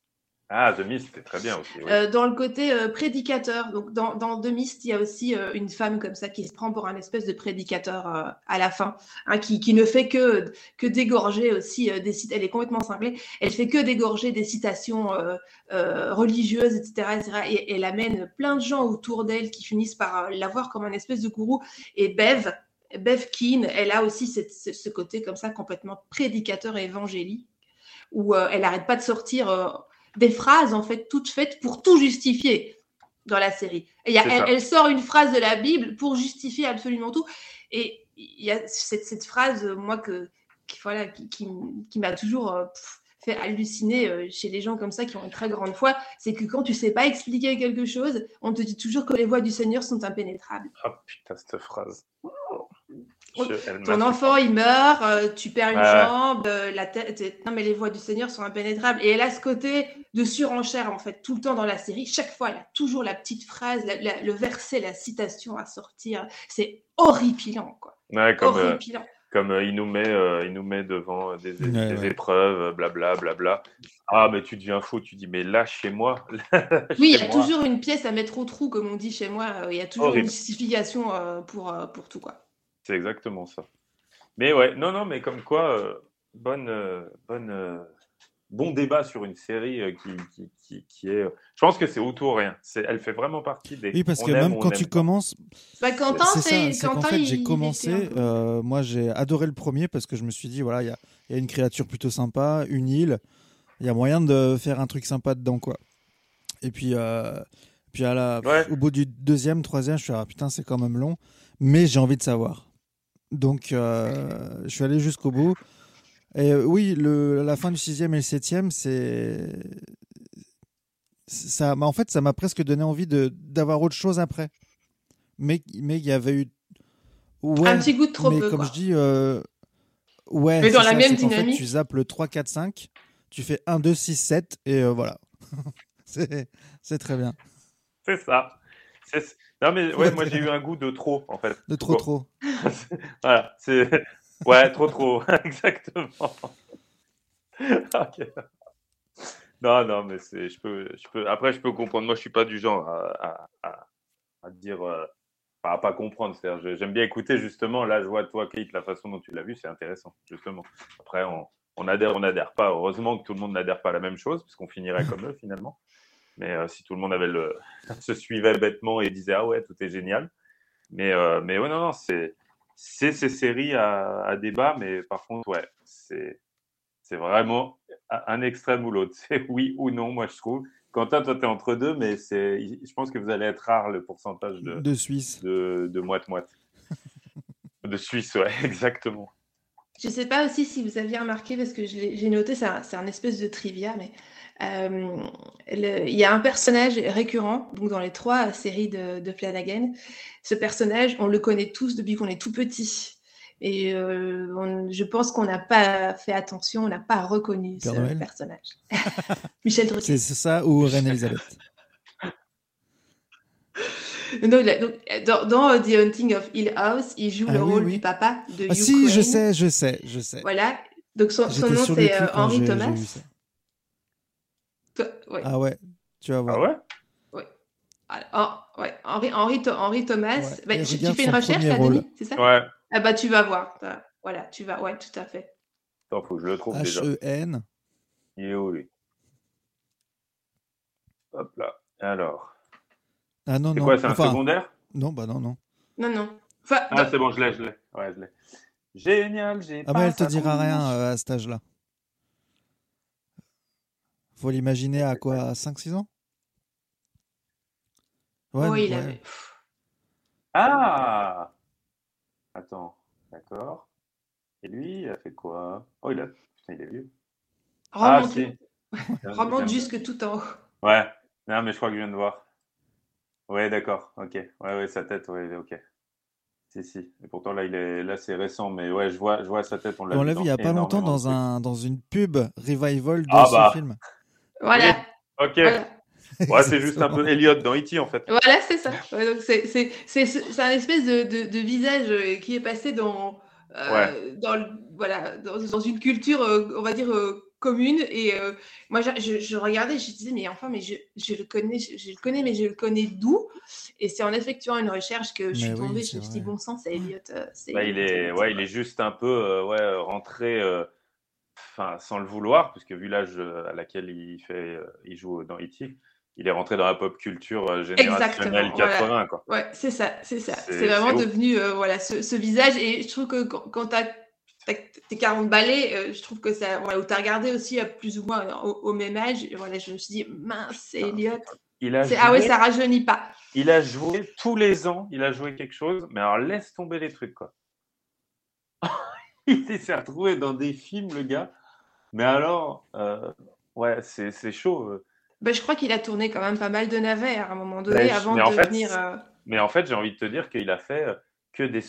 Ah, The Mist, c'était très bien aussi. Euh, dans le côté euh, prédicateur, donc dans, dans The Mist, il y a aussi euh, une femme comme ça qui se prend pour un espèce de prédicateur à la fin, hein, qui, qui ne fait que, que dégorger aussi des citations. Elle est complètement cinglée. Elle fait que dégorger des citations religieuses, etc.. Et elle amène plein de gens autour d'elle qui finissent par la voir comme un espèce de gourou. Et Bev, Bev Keane, elle a aussi cette- ce, côté comme ça complètement prédicateur évangélique, où elle n'arrête pas de sortir. Des phrases en fait toutes faites pour tout justifier dans la série. Et y a- elle, sort une phrase de la Bible pour justifier absolument tout. Et il y a cette, cette phrase, euh, moi, que, qui, voilà, qui, qui, qui m'a toujours euh, fait halluciner euh, chez les gens comme ça qui ont une très grande foi, c'est que quand tu sais pas expliquer quelque chose, on te dit toujours que les voies du Seigneur sont impénétrables. Ah putain, cette phrase. Oh, Ton enfant, il meurt, euh, tu perds une Ouais. jambe, euh, la tête. Non, mais les voies du Seigneur sont impénétrables. Et elle a ce côté de surenchère, en fait, tout le temps dans la série. Chaque fois, elle a toujours la petite phrase, la- la- le verset, la citation à sortir. C'est horripilant, quoi. Ouais, comme, euh, horripilant. Comme euh, il, nous met, euh, il nous met devant des, des Ouais, ouais. épreuves, blabla, blabla. Ah, mais tu deviens fou, tu dis, mais là, chez moi. Oui, il y a moi. toujours une pièce à mettre au trou, comme on dit chez moi. Il y a toujours Horrible. une justification euh, pour, euh, pour tout, quoi. C'est exactement ça. Mais ouais, non, non, mais comme quoi, euh, bonne, euh, bonne, euh, bon débat sur une série euh, qui, qui, qui, qui est. Je pense que c'est autour rien. C'est, elle fait vraiment partie des. Oui, parce que aime, même quand tu pas. commences, Bah, Quentin, c'est c'est ça, c'est qu'en Quentin, fait il- j'ai commencé, euh, moi j'ai adoré le premier parce que je me suis dit, voilà, il y a, il y a une créature plutôt sympa, une île, il y a moyen de faire un truc sympa dedans, quoi. Et puis, euh, puis à la, Ouais. au bout du deuxième, troisième, je suis ah putain, c'est quand même long, mais j'ai envie de savoir. Donc, euh, je suis allé jusqu'au bout. Et euh, oui, le, la fin du sixième et le septième, c'est. Ça, bah, en fait, ça m'a presque donné envie de d'avoir autre chose après. Mais mais il y avait eu. Ouais, un petit goût de trop mais peu, comme quoi. je dis, euh, ouais. Mais dans c'est la ça, même qu'en fait, dynamique. tu zappes le 3, 4, 5, tu fais 1, 2, 6, 7, et euh, voilà. c'est c'est très bien. C'est ça. Non, mais ouais, moi j'ai eu un goût de trop, en fait. De trop, Bon. trop. voilà, c'est. Ouais, trop, trop. Exactement. Non, non, mais c'est. Je peux, je peux... Après, je peux comprendre. Moi, je suis pas du genre à, à, à, à dire. euh, enfin, à pas comprendre. C'est-à-dire, J'aime bien écouter, justement. Là, je vois, toi, Kate, la façon dont tu l'as vu, c'est intéressant, justement. Après, on, on adhère, on n'adhère pas. Heureusement que tout le monde n'adhère pas à la même chose, parce qu'on finirait comme eux, finalement. Mais euh, si tout le monde avait le... se suivait bêtement et disait Ah ouais, tout est génial. Mais, euh, mais ouais, non, non, c'est c'est ces séries à, à débat, mais par contre, ouais, c'est c'est vraiment un extrême ou l'autre. C'est oui ou non, moi, je trouve. Quentin, toi, tu es entre deux, mais c'est je pense que vous allez être rare le pourcentage de, De Suisse. de, de moite-moite. De Suisse, ouais, exactement. Je sais pas aussi si vous aviez remarqué, parce que j'ai noté, c'est un, c'est un espèce de trivia, mais euh, le- il y a un personnage récurrent donc dans les trois séries de, de Flanagan. Ce personnage, on le connaît tous depuis qu'on est tout petit. Et euh, on- je pense qu'on n'a pas fait attention, on n'a pas reconnu Père ce Noël personnage. Michel Drucker. C'est ça ou Reine-Elisabeth. Non, il a- donc, dans, dans, euh, The Haunting of Hill House, il joue Ah le oui, rôle oui. du papa de Ah Hugh si, je sais, je sais, je sais. Voilà. Donc son, nom c'est Henry Thomas. Ouais. Ah ouais, tu vas voir. Ah ouais? Hen- ouais, Henri, Henri, Henri Thomas. Ouais. Bah, tu, fais une recherche. Denis C'est ça? Ouais. Ah bah tu vas voir. Voilà, tu vas. Ouais, tout à fait. Attends, faut que je le trouve déjà. H-E-N. Il est où, lui? Hop là. Alors. Ah non, C'est non. quoi, c'est un Enfin, secondaire? non, bah non, non. Non, non. Enfin, Ah, c'est bon, je l'ai, je l'ai. Ouais, je l'ai. Génial, j'ai Ah pas mais elle te dira rien euh, à cet âge-là. Faut l'imaginer à quoi À 5-6 ans? Ouais, oh, il ouais. avait. Ah Attends, d'accord. Et lui, il a fait quoi? Oh, il a. Putain, il est vieux. Ah, Remonte, si. remonte jusque tout en haut. Ouais, non, mais je crois que je viens de voir. Ouais, d'accord, ok. Ouais, ouais, sa tête, ouais, ok. Si, si. Et pourtant, là, il est... là c'est récent, mais ouais, je vois, je vois sa tête, on l'a On vu l'a dans vu il y a pas longtemps dans, un, dans une pub revival de Ah ce bah. film. Voilà. Ok, voilà. ouais, c'est juste un peu Elliot dans E.T. en fait. Voilà, c'est ça. Ouais, donc c'est c'est- c'est- c'est un espèce de, de, de visage euh, qui est passé dans, euh, dans, le- voilà, dans, dans une culture, euh, on va dire, euh, commune. Et euh, moi, je, je- je regardais, je disais, mais enfin, mais je, je le connais, je, je le connais, mais je le connais d'où? Et c'est en effectuant une recherche que je suis Mais tombée, je me suis dit, bon sang, c'est Elliot. c'est Bah, il est, ouais, il est juste un peu, euh, ouais, rentré, euh, enfin, sans le vouloir, puisque vu l'âge euh, à laquelle il fait, euh, il joue dans E.T., il est rentré dans la pop culture euh, générationnelle Exactement, 80, quoi. Ouais, c'est ça, c'est ça. C'est- vraiment devenu euh, voilà, ce, ce visage. Et je trouve que quand, quand tu as, tes 40 balais, euh, je trouve que ça. Voilà, où tu as regardé aussi à plus ou moins au, au même âge, et voilà, je me suis dit, mince, c'est Elliot. Il a joué, Ah ouais, ça rajeunit pas. il a joué tous les ans, il a joué quelque chose, mais alors laisse tomber les trucs, quoi. il s'est retrouvé dans des films, le gars. Mais alors, euh, ouais, c'est c'est chaud. Ben, je crois qu'il a tourné quand même pas mal de navets à un moment donné Ben, avant mais de en fait, devenir. euh, Mais en fait, j'ai envie de te dire qu'il a fait que des,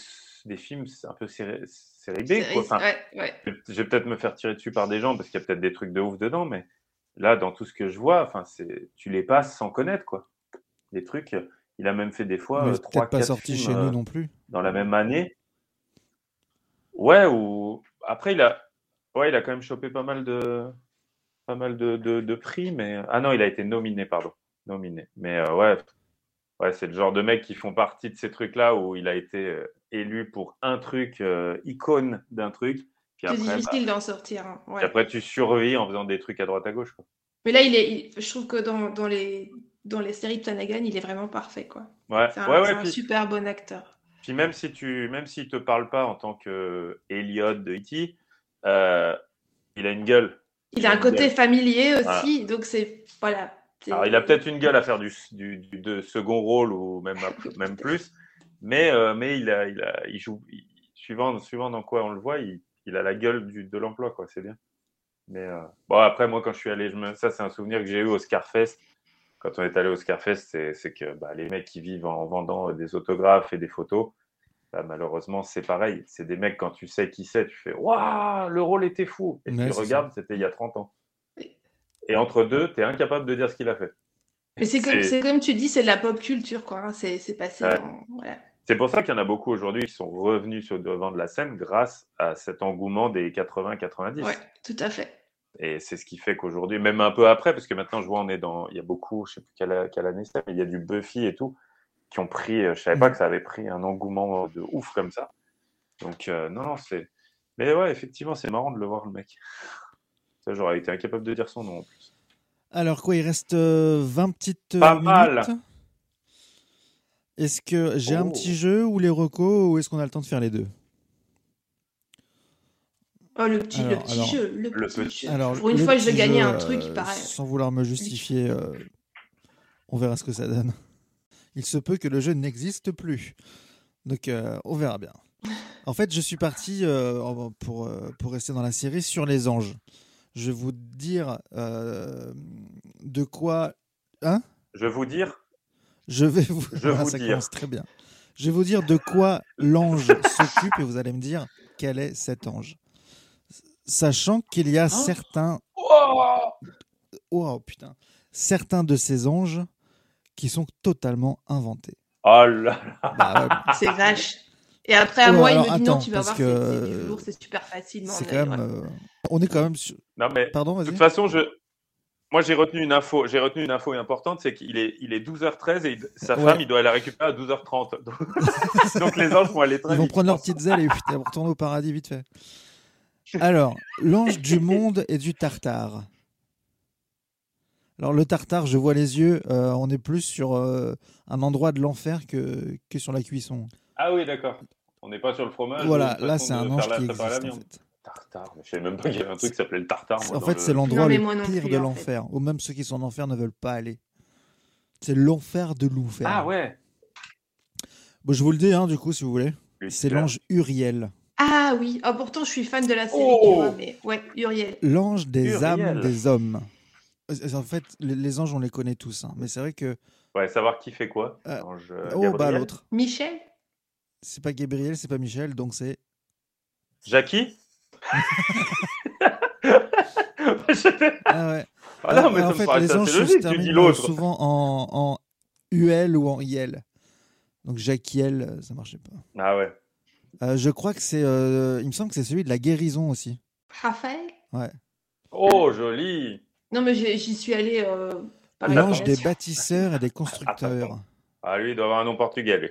des films un peu série, série B, quoi. série- Enfin, ouais, ouais. je vais peut-être me faire tirer dessus par des gens parce qu'il y a peut-être des trucs de ouf dedans, mais là, dans tout ce que je vois, enfin, c'est, tu les passes sans connaître, quoi. Des trucs, il a même fait des fois trois, pas sorti films chez euh, nous non plus. dans la même année. Ouais, ou après il a, ouais, il a quand même chopé pas mal de, pas mal de, de, de prix, mais ah non, il a été nominé, pardon, nominé. Mais euh, ouais, ouais, c'est le genre de mec qui font partie de ces trucs-là où il a été euh, élu pour un truc, euh, icône d'un truc. Puis C'est après, difficile bah, d'en sortir. hein, ouais. puis après, tu survis en faisant des trucs à droite à gauche. Quoi. Mais là, il est, il- je trouve que dans, dans, les, dans les séries de Flanagan, il est vraiment parfait. quoi. Ouais, C'est un, ouais, un Puis, super bon acteur. Puis même si tu, même s'il te parle pas en tant que Elliot de E.T., euh, il a une gueule. Il a un côté gueule. familier aussi, donc c'est. Voilà. Alors, il a peut-être une gueule à faire du, du, du- de second rôle ou même, même plus, mais, euh, mais il, a, il, a, il joue, il- suivant, suivant dans quoi on le voit, il, il a la gueule du, de l'emploi, quoi. C'est bien. Mais euh, bon, après, moi, quand je suis allé, je me, ça, c'est un souvenir que j'ai eu au Scarfest. Quand on est allé au Scarfest, c'est c'est que bah, les mecs qui vivent en vendant euh, des autographes et des photos, bah, malheureusement, c'est pareil. C'est des mecs, quand tu sais qui c'est, tu fais Waouh, le rôle était fou. Et Ouais, tu c'est regardes, c'était il y a 30 ans. Oui. Et entre deux, tu es incapable de dire ce qu'il a fait. Mais c'est comme, c'est- c'est comme tu dis, c'est de la pop culture, quoi. hein, C'est passé. Ouais. en- voilà. C'est pour ça qu'il y en a beaucoup aujourd'hui qui sont revenus sur le devant de la scène grâce à cet engouement des 80-90. Ouais, tout à fait. Et c'est ce qui fait qu'aujourd'hui, même un peu après, parce que maintenant je vois, on est dans, il y a beaucoup, je sais plus quelle, quelle année c'est, mais il y a du Buffy et tout, qui ont pris, euh, je savais pas Mhm. que ça avait pris un engouement de ouf comme ça. Donc, euh, non, non, c'est. Mais ouais, effectivement, c'est marrant de le voir, le mec. Ça, j'aurais été incapable de dire son nom en plus. Alors quoi, il reste euh, 20 petites euh, Pas minutes. mal. Est-ce que j'ai un Oh. petit jeu ou les recos ou est-ce qu'on a le temps de faire les deux? Oh, le petit, le petit alors, jeu. Le, le petit petit- jeu. Alors, Pour une le fois, je vais petit gagner jeu, un truc, euh, pareil. Sans vouloir me justifier, euh, on verra ce que ça donne. Il se peut que le jeu n'existe plus. Donc, euh, on verra bien. En fait, je suis parti, euh, pour, euh, pour rester dans la série, sur les anges. Je vais vous dire euh, de quoi. Hein? Je vais vous dire, Je vais vous. Je vous ça dire. commence très bien. Je vais vous dire de quoi l'ange s'occupe et vous allez me dire quel est cet ange. Sachant qu'il y a certains. Oh putain. Certains de ces anges qui sont totalement inventés. oh là là, Bah ouais, C'est vache. Et après, à Ouais, moi, alors, il me dit non, attends, tu vas parce voir, que- c'est du lourd, c'est super facile. c'est quand même. euh, on est quand même. Sur... non mais Pardon, De toute façon, je... moi j'ai retenu une info. J'ai retenu une info importante, c'est qu'il est, il est 12h13 et il- sa Ouais. femme, il doit la récupérer à 12h30. Donc, donc les anges vont aller très Ils vont vite. prendre leurs petites ailes et putain, vont retourner au paradis vite fait. Alors, l'ange du monde et du tartare. Alors, le tartare, je vois les yeux, euh, on est plus sur euh, un endroit de l'enfer que, que sur la cuisson. Ah oui, d'accord. On n'est pas sur le fromage. voilà, là, c'est un ange qui existe en fait. Tartare, mais je savais même pas qu'il y avait un truc qui s'appelait le tartare. moi, En fait, le- c'est l'endroit le pire plus, de en l'enfer, ou même ceux qui sont en enfer ne veulent pas aller. C'est l'enfer de l'enfer. Ah ouais. Bon, je vous le dis, hein, du coup, si vous voulez. C'est l'ange Uriel. Ah oui, oh, pourtant, je suis fan de la série, Oh tu vois, mais ouais, Uriel. L'ange des Uriel. âmes des hommes. Euh, En fait, les, les anges, on les connaît tous. hein, mais c'est vrai que. Ouais, savoir qui fait quoi. Euh, Ange, euh, oh, bah Gabriel. l'autre. Michel? C'est pas Gabriel, c'est pas Michel, donc c'est. Jackie? Ah ouais. Ah non, Euh, mais ça en fait, les anges se logique, tu terminent dis l'autre. souvent en, en UL ou en IL. Donc Jacquiel, euh, ça marchait pas. Ah ouais. Euh, je crois que c'est. euh, il me semble que c'est celui de la guérison aussi. Raphaël? Ouais. Oh, joli. Non, mais j'ai- j'y suis allée euh, par L'ange des bâtisseurs et des constructeurs. Ah, lui, il doit avoir un nom portugais, lui.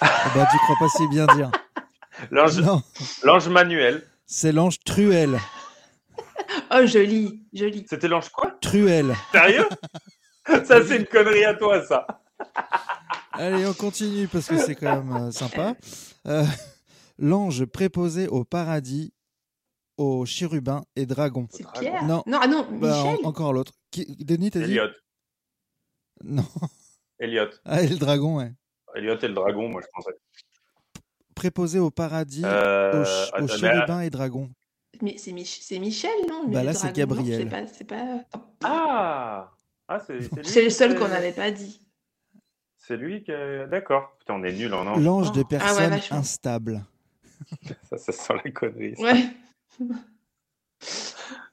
Ah bah, tu crois pas si bien dire. L'ange Non, l'ange Manuel. c'est l'ange Truel. Oh, joli, joli. C'était l'ange quoi? Truel. Sérieux? Ça, c'est une connerie à toi, ça. Allez, on continue parce que c'est quand même euh, sympa. Euh, l'ange préposé au paradis, aux chérubins et dragons. C'est. Pierre Non. non, ah non, Bah, en- encore l'autre. Denis, t'as dit? Elliot. Non. Elliot. Ah, et le dragon, ouais. Elliot et le dragon, moi, je pensais. Préposé au paradis, Euh, aux, ch- aux attends, mais- chérubins et dragons. Mais c'est Mich- c'est Michel, non Bah là, c'est Gabriel. C'est pas. C'est pas... Ah Ah, c'est le seul qu'on n'avait pas dit. C'est lui qui a... D'accord. Putain, on est nul en ange. L'ange Oh. des Ah ouais, personnes vachement. instables. Ça, ça sent la connerie. ça. Ouais.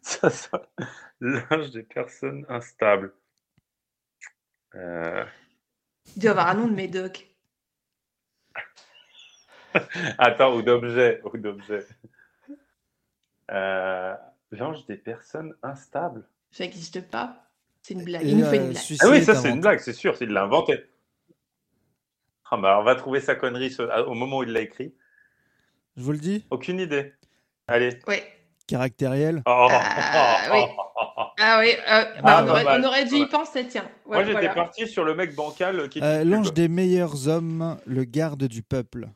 Ça sent l'ange des personnes instables. Euh, Il doit avoir un nom de médoc. Attends, ou d'objet. Ou d'objet. Euh, L'ange des personnes instables. Ça n'existe pas. C'est une blague. Et, Il nous fait euh, une blague. suicide Ah oui, est ça c'est une blague, c'est sûr, il l'a inventé. Ah bah, alors, on va trouver sa connerie ce- au moment où il l'a écrit. Je vous le dis, Aucune idée. Allez. Oui. caractériel. Oh. Ah, oui. Ah oui, euh, bah, Ah, on, pas aurait, mal, on aurait dû y penser, tiens. Ouais, Moi j'étais voilà. parti sur le mec bancal qui Euh. L'ange des meilleurs hommes, le garde du peuple.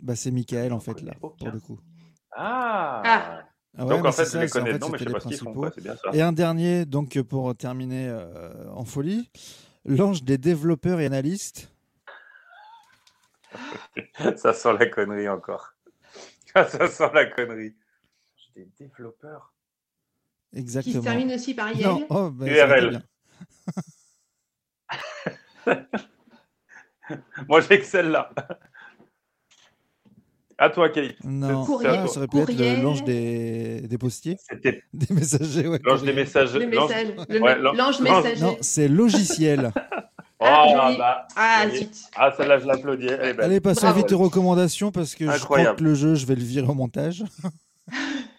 Bah, c'est Michael en fait là, aucun. pour le coup. Ah, Ah. Ah ouais, Donc mais en fait, c'est je les ça, c'est- en connais fait, de nom, mais je c'était sais les pas ce qu'ils font. principaux. quoi, C'est bien ça. Et un dernier, donc pour terminer euh, en folie, l'ange des développeurs et analystes. Ça sent la connerie encore. ça sent la connerie. Des développeurs. Qui Exactement. se termine aussi par IL. Non, oh, bah, URL. Moi j'ai que celle-là. À toi, Kate. Non, Courriel. ah, ça aurait pu être l'ange des, des postiers, C'était des messagers. Ouais, l'ange des. Le l'ange- Ouais, messager. Non, c'est logiciel. Oh, Ah, joli. bah, Ah. Ah, celle-là, je l'applaudis. Elle est belle. Allez, passons Bravo. vite aux recommandations parce que je crois que le jeu, je vais le virer au montage.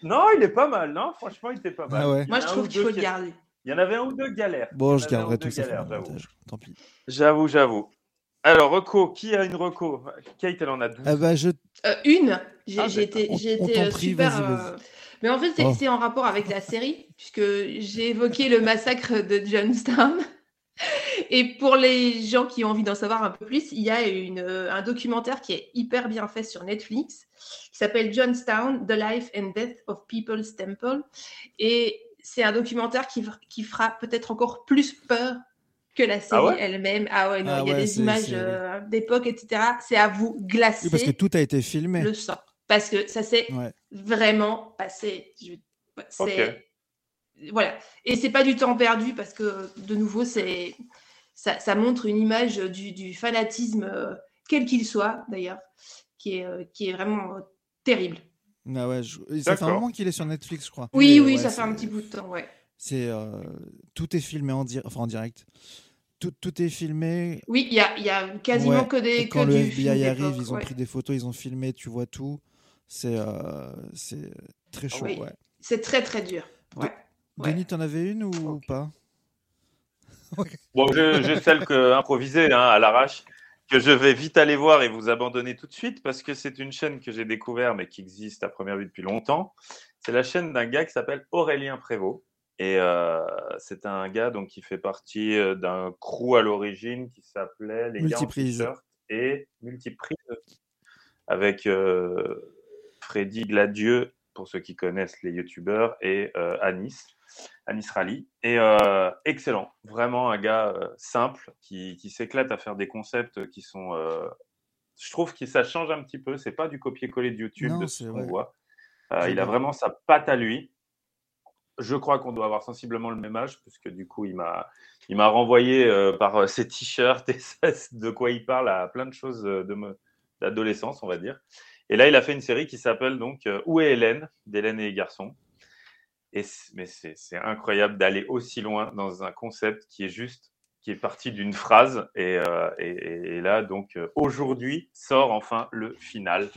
Non, il est pas mal, non Franchement, il était pas mal. Ah ouais. Moi, je trouve ou qu'il faut le garder. Il y en avait un ou deux galères. Bon, je garderai ou tout ça galères. Tant pis. J'avoue, j'avoue. Alors, Reco, qui a une Reco Kate, elle en a 12. Ah bah, je... Euh, une, j'ai Ah, j'ai été, On- j'ai on été euh, prie, super. vas-y, euh. Mais en fait, c'est Oh. c'est en rapport avec la série, puisque j'ai évoqué le massacre de Johnstown. Et pour les gens qui ont envie d'en savoir un peu plus, il y a une, euh, un documentaire qui est hyper bien fait sur Netflix, qui s'appelle Johnstown, The Life and Death of People's Temple. Et c'est un documentaire qui, qui fera peut-être encore plus peur que la série ouais? elle-même. Ah ouais, non, Ah il y a ouais, des images euh, d'époque, etc. C'est à vous glacer Oui, parce que tout a été filmé. le sang. Parce que ça s'est Ouais. vraiment passé. Je- c'est- Ok. Voilà. Et c'est pas du temps perdu parce que, de nouveau, c'est ça, ça montre une image du, du fanatisme, euh, quel qu'il soit d'ailleurs, qui est, euh, qui est vraiment euh, terrible. Ah ouais, je- Ça fait un moment qu'il est sur Netflix, je crois. Oui, Mais oui, ouais, ça fait un petit bout de temps, ouais. C'est euh, tout est filmé en, dir- enfin, en direct. Tout, tout est filmé. Oui, il y a, il y a quasiment Ouais, que des. Et quand que le du film FBI arrive, ils ont ouais. pris des photos, ils ont filmé, tu vois tout. C'est euh, c'est très chaud. Oui. Ouais. C'est très, très dur. Ouais. Ouais. Denis, t'en avais une ou pas? Bon, je- j'ai celle que, improvisée hein, à l'arrache, que je vais vite aller voir et vous abandonner tout de suite parce que c'est une chaîne que j'ai découvert mais qui existe à première vue depuis longtemps. C'est la chaîne d'un gars qui s'appelle Aurélien Prévost. Et euh, c'est un gars donc, qui fait partie euh, d'un crew à l'origine qui s'appelait Les Gars en Multiprise. et Multiprise avec euh, Freddy Gladieux, pour ceux qui connaissent les youtubeurs, et euh, Anis. Anis Rally. Et euh, excellent, vraiment un gars euh, simple qui, qui s'éclate à faire des concepts qui sont. euh, je trouve que ça change un petit peu. C'est pas du copier-coller de YouTube Non, de ce qu'on voit. Euh, il a vrai. vraiment sa patte à lui. Je crois qu'on doit avoir sensiblement le même âge, puisque du coup, il m'a, il m'a renvoyé par ses t-shirts et de quoi il parle à plein de choses de me- d'adolescence, on va dire. Et là, il a fait une série qui s'appelle donc Où est Hélène? d'Hélène et les garçons. Et mais c'est incroyable d'aller aussi loin dans un concept qui est juste, qui est parti d'une phrase. Et, euh, et- et- et là, donc, euh, aujourd'hui sort enfin le final,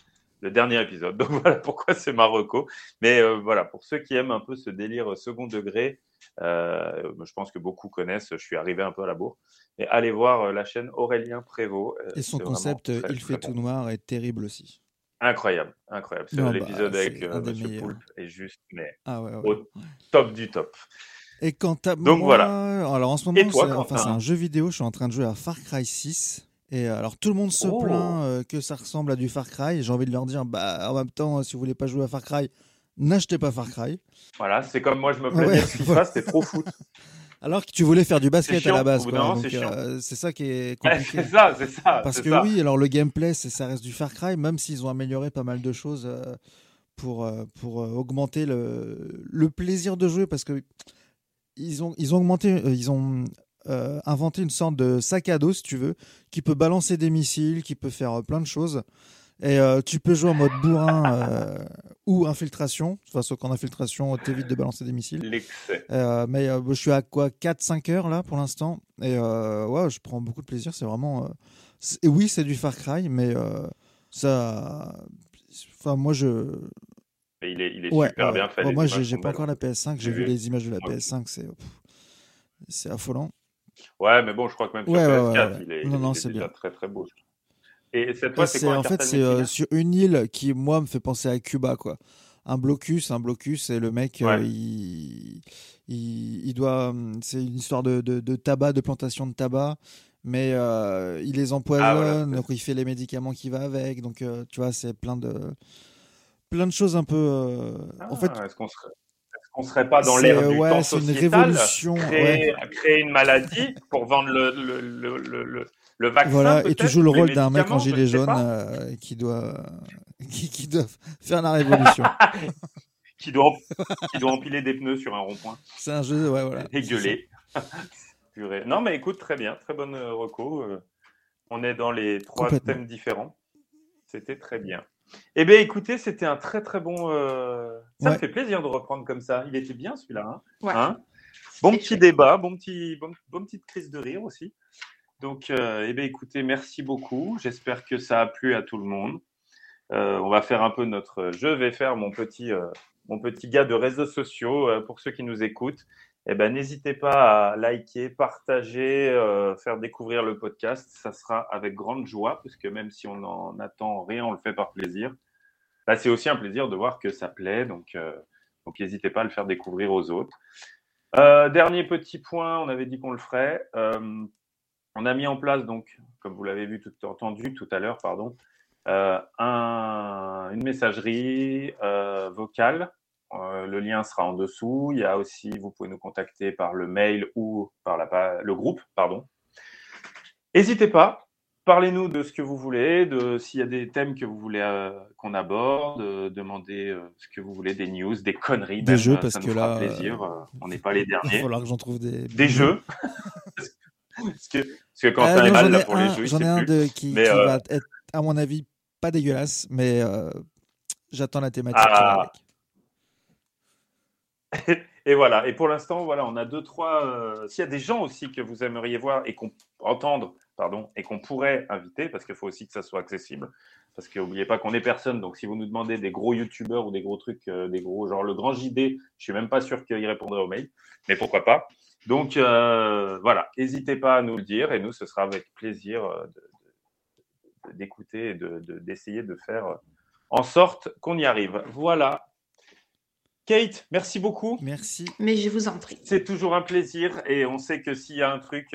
le dernier épisode. Donc voilà pourquoi c'est Marocco. Mais euh, voilà, pour ceux qui aiment un peu ce délire second degré, euh, je pense que beaucoup connaissent. Je suis arrivé un peu à la bourre. Et allez voir la chaîne Aurélien Prévost. Et son concept, très, il fait tout bon. noir, est terrible aussi. Incroyable, incroyable. Bah, l'épisode avec c'est euh, Monsieur. Poulpe est juste mais Ah ouais, ouais. au top du top. Et quant à Donc moi, voilà. alors en ce moment, c'est enfin, un jeu vidéo, je suis en train de jouer à Far Cry 6. Et alors tout le monde se Oh. plaint euh, que ça ressemble à du Far Cry. J'ai envie de leur dire, bah en même temps, si vous voulez pas jouer à Far Cry, n'achetez pas Far Cry. Voilà, c'est comme moi je me plaignais Ouais, FIFA, c'était trop foot. Alors que tu voulais faire du basket chiant, à la base, c'est euh, c'est ça qui est Ouais, compliqué. c'est ça, c'est ça. Parce que ça. oui, alors le gameplay, ça reste du Far Cry, même s'ils ont amélioré pas mal de choses euh, pour, euh, pour augmenter le, le plaisir de jouer, parce que ils ont, ils ont augmenté, ils ont euh, inventé une sorte de sac à dos, si tu veux, qui peut balancer des missiles, qui peut faire plein de choses. Et euh, tu peux jouer en mode bourrin euh, ou infiltration. De toute façon, qu'en infiltration, t'évites de balancer des missiles. L'excès. Euh, mais je suis à quoi 4-5 heures là pour l'instant. Et ouais, je prends beaucoup de plaisir. C'est vraiment. et oui, c'est du Far Cry, mais Ça. Enfin, moi, je. Mais il est, il est Ouais, super ouais. bien fait. Les moi, j'ai pas encore la PS5. J'ai vu les images de la Ok. PS5. C'est. C'est affolant. Ouais, mais bon, je crois que même sur Ouais, ouais, PS4, ouais, ouais. il est, Non, il non, est c'est déjà bien. très très beau. Et cette Et fois, c'est en fait c'est euh, sur une île qui moi me fait penser à Cuba quoi. Un blocus, un blocus et le mec euh, Ouais. il, il il doit hum, c'est une histoire de, de, de tabac, de plantation de tabac, mais euh, il les empoisonne, Ah, voilà, c'est donc il fait les médicaments qui va avec, donc euh, tu vois c'est plein de plein de choses un peu. euh, en fait Ah, est-ce qu'on serait, qu'on serait pas dans l'ère du ouais temps c'est une sociétal révolution. ouais. créer, créer une maladie pour vendre le, le, le, le, le- vaccin Voilà, et tu joues le rôle d'un mec en gilet jaune euh, qui doit qui, qui doit faire la révolution. qui, doit, qui doit empiler des pneus sur un rond-point c'est un jeu, ouais voilà. et gueuler. Purée. non, mais écoute, très bien, très bonne euh, reco. euh, On est dans les trois thèmes différents. C'était très bien. Eh bien, écoutez, c'était un très très bon. euh, Ça me fait plaisir de reprendre comme ça. Il était bien celui-là. hein Ouais. Hein? Bon petit chouette. débat, bon petit, bon, bonne petite crise de rire aussi. Donc, euh, eh bien, écoutez, merci beaucoup. J'espère que ça a plu à tout le monde. Euh, on va faire un peu notre. Je vais faire mon petit, euh, mon petit gars de réseaux sociaux euh, pour ceux qui nous écoutent. Eh ben, n'hésitez pas à liker, partager, euh, faire découvrir le podcast. Ça sera avec grande joie, parce que même si on n'en attend rien, on le fait par plaisir. Là, c'est aussi un plaisir de voir que ça plaît. Donc, euh, donc n'hésitez pas à le faire découvrir aux autres. Euh, dernier petit point, on avait dit qu'on le ferait. On a mis en place, donc, comme vous l'avez vu tout entendu tout à l'heure, pardon, euh, un- une messagerie euh, vocale. Euh, le lien sera en dessous. Il y a aussi, vous pouvez nous contacter par le mail ou par la, le groupe, pardon. N'hésitez pas. Parlez-nous de ce que vous voulez, de s'il y a des thèmes que vous voulez qu'on aborde, demandez ce que vous voulez, des news, des conneries, Des même, jeux, parce ça que fera là, plaisir. on n'est pas les Il va derniers. falloir que j'en trouve des. Des jeux. parce, que, parce que quand on est non, mal j'en là, pour les un, il j'en ai un de, qui, Mais, qui euh, va être, à mon avis, pas dégueulasse, mais euh, j'attends la thématique. Ah. Et voilà. Et pour l'instant, voilà, on a deux, trois. euh, S'il y a des gens aussi que vous aimeriez voir et qu'on entendre, pardon, et qu'on pourrait inviter, parce qu'il faut aussi que ça soit accessible. Parce que n'oubliez pas qu'on est personne. Donc, si vous nous demandez des gros youtubeurs ou des gros trucs, euh, des gros, genre le grand JD, je suis même pas sûr qu'il répondrait au mail. Mais pourquoi pas Donc, euh, voilà. N'hésitez pas à nous le dire et nous, ce sera avec plaisir euh, de- de- d'écouter et de- de- d'essayer de faire euh, en sorte qu'on y arrive. Voilà. Kate, merci beaucoup. Merci. Mais je vous en prie. C'est toujours un plaisir et on sait que s'il y a un truc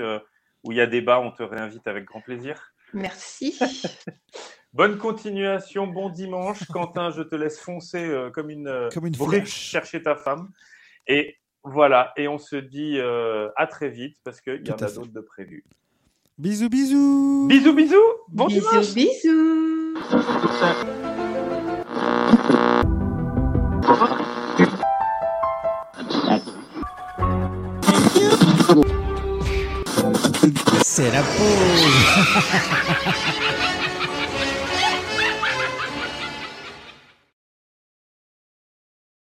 où il y a débat, on te réinvite avec grand plaisir. Merci. Bonne continuation, bon dimanche. Quentin, je te laisse foncer comme une, Comme une chercher ta femme. Et voilà, et on se dit euh, à très vite parce qu'il y en a d'autres de prévus. Bisous, bisous. Bisous, bisous. Bon dimanche. bisous, bisous. C'est la pause.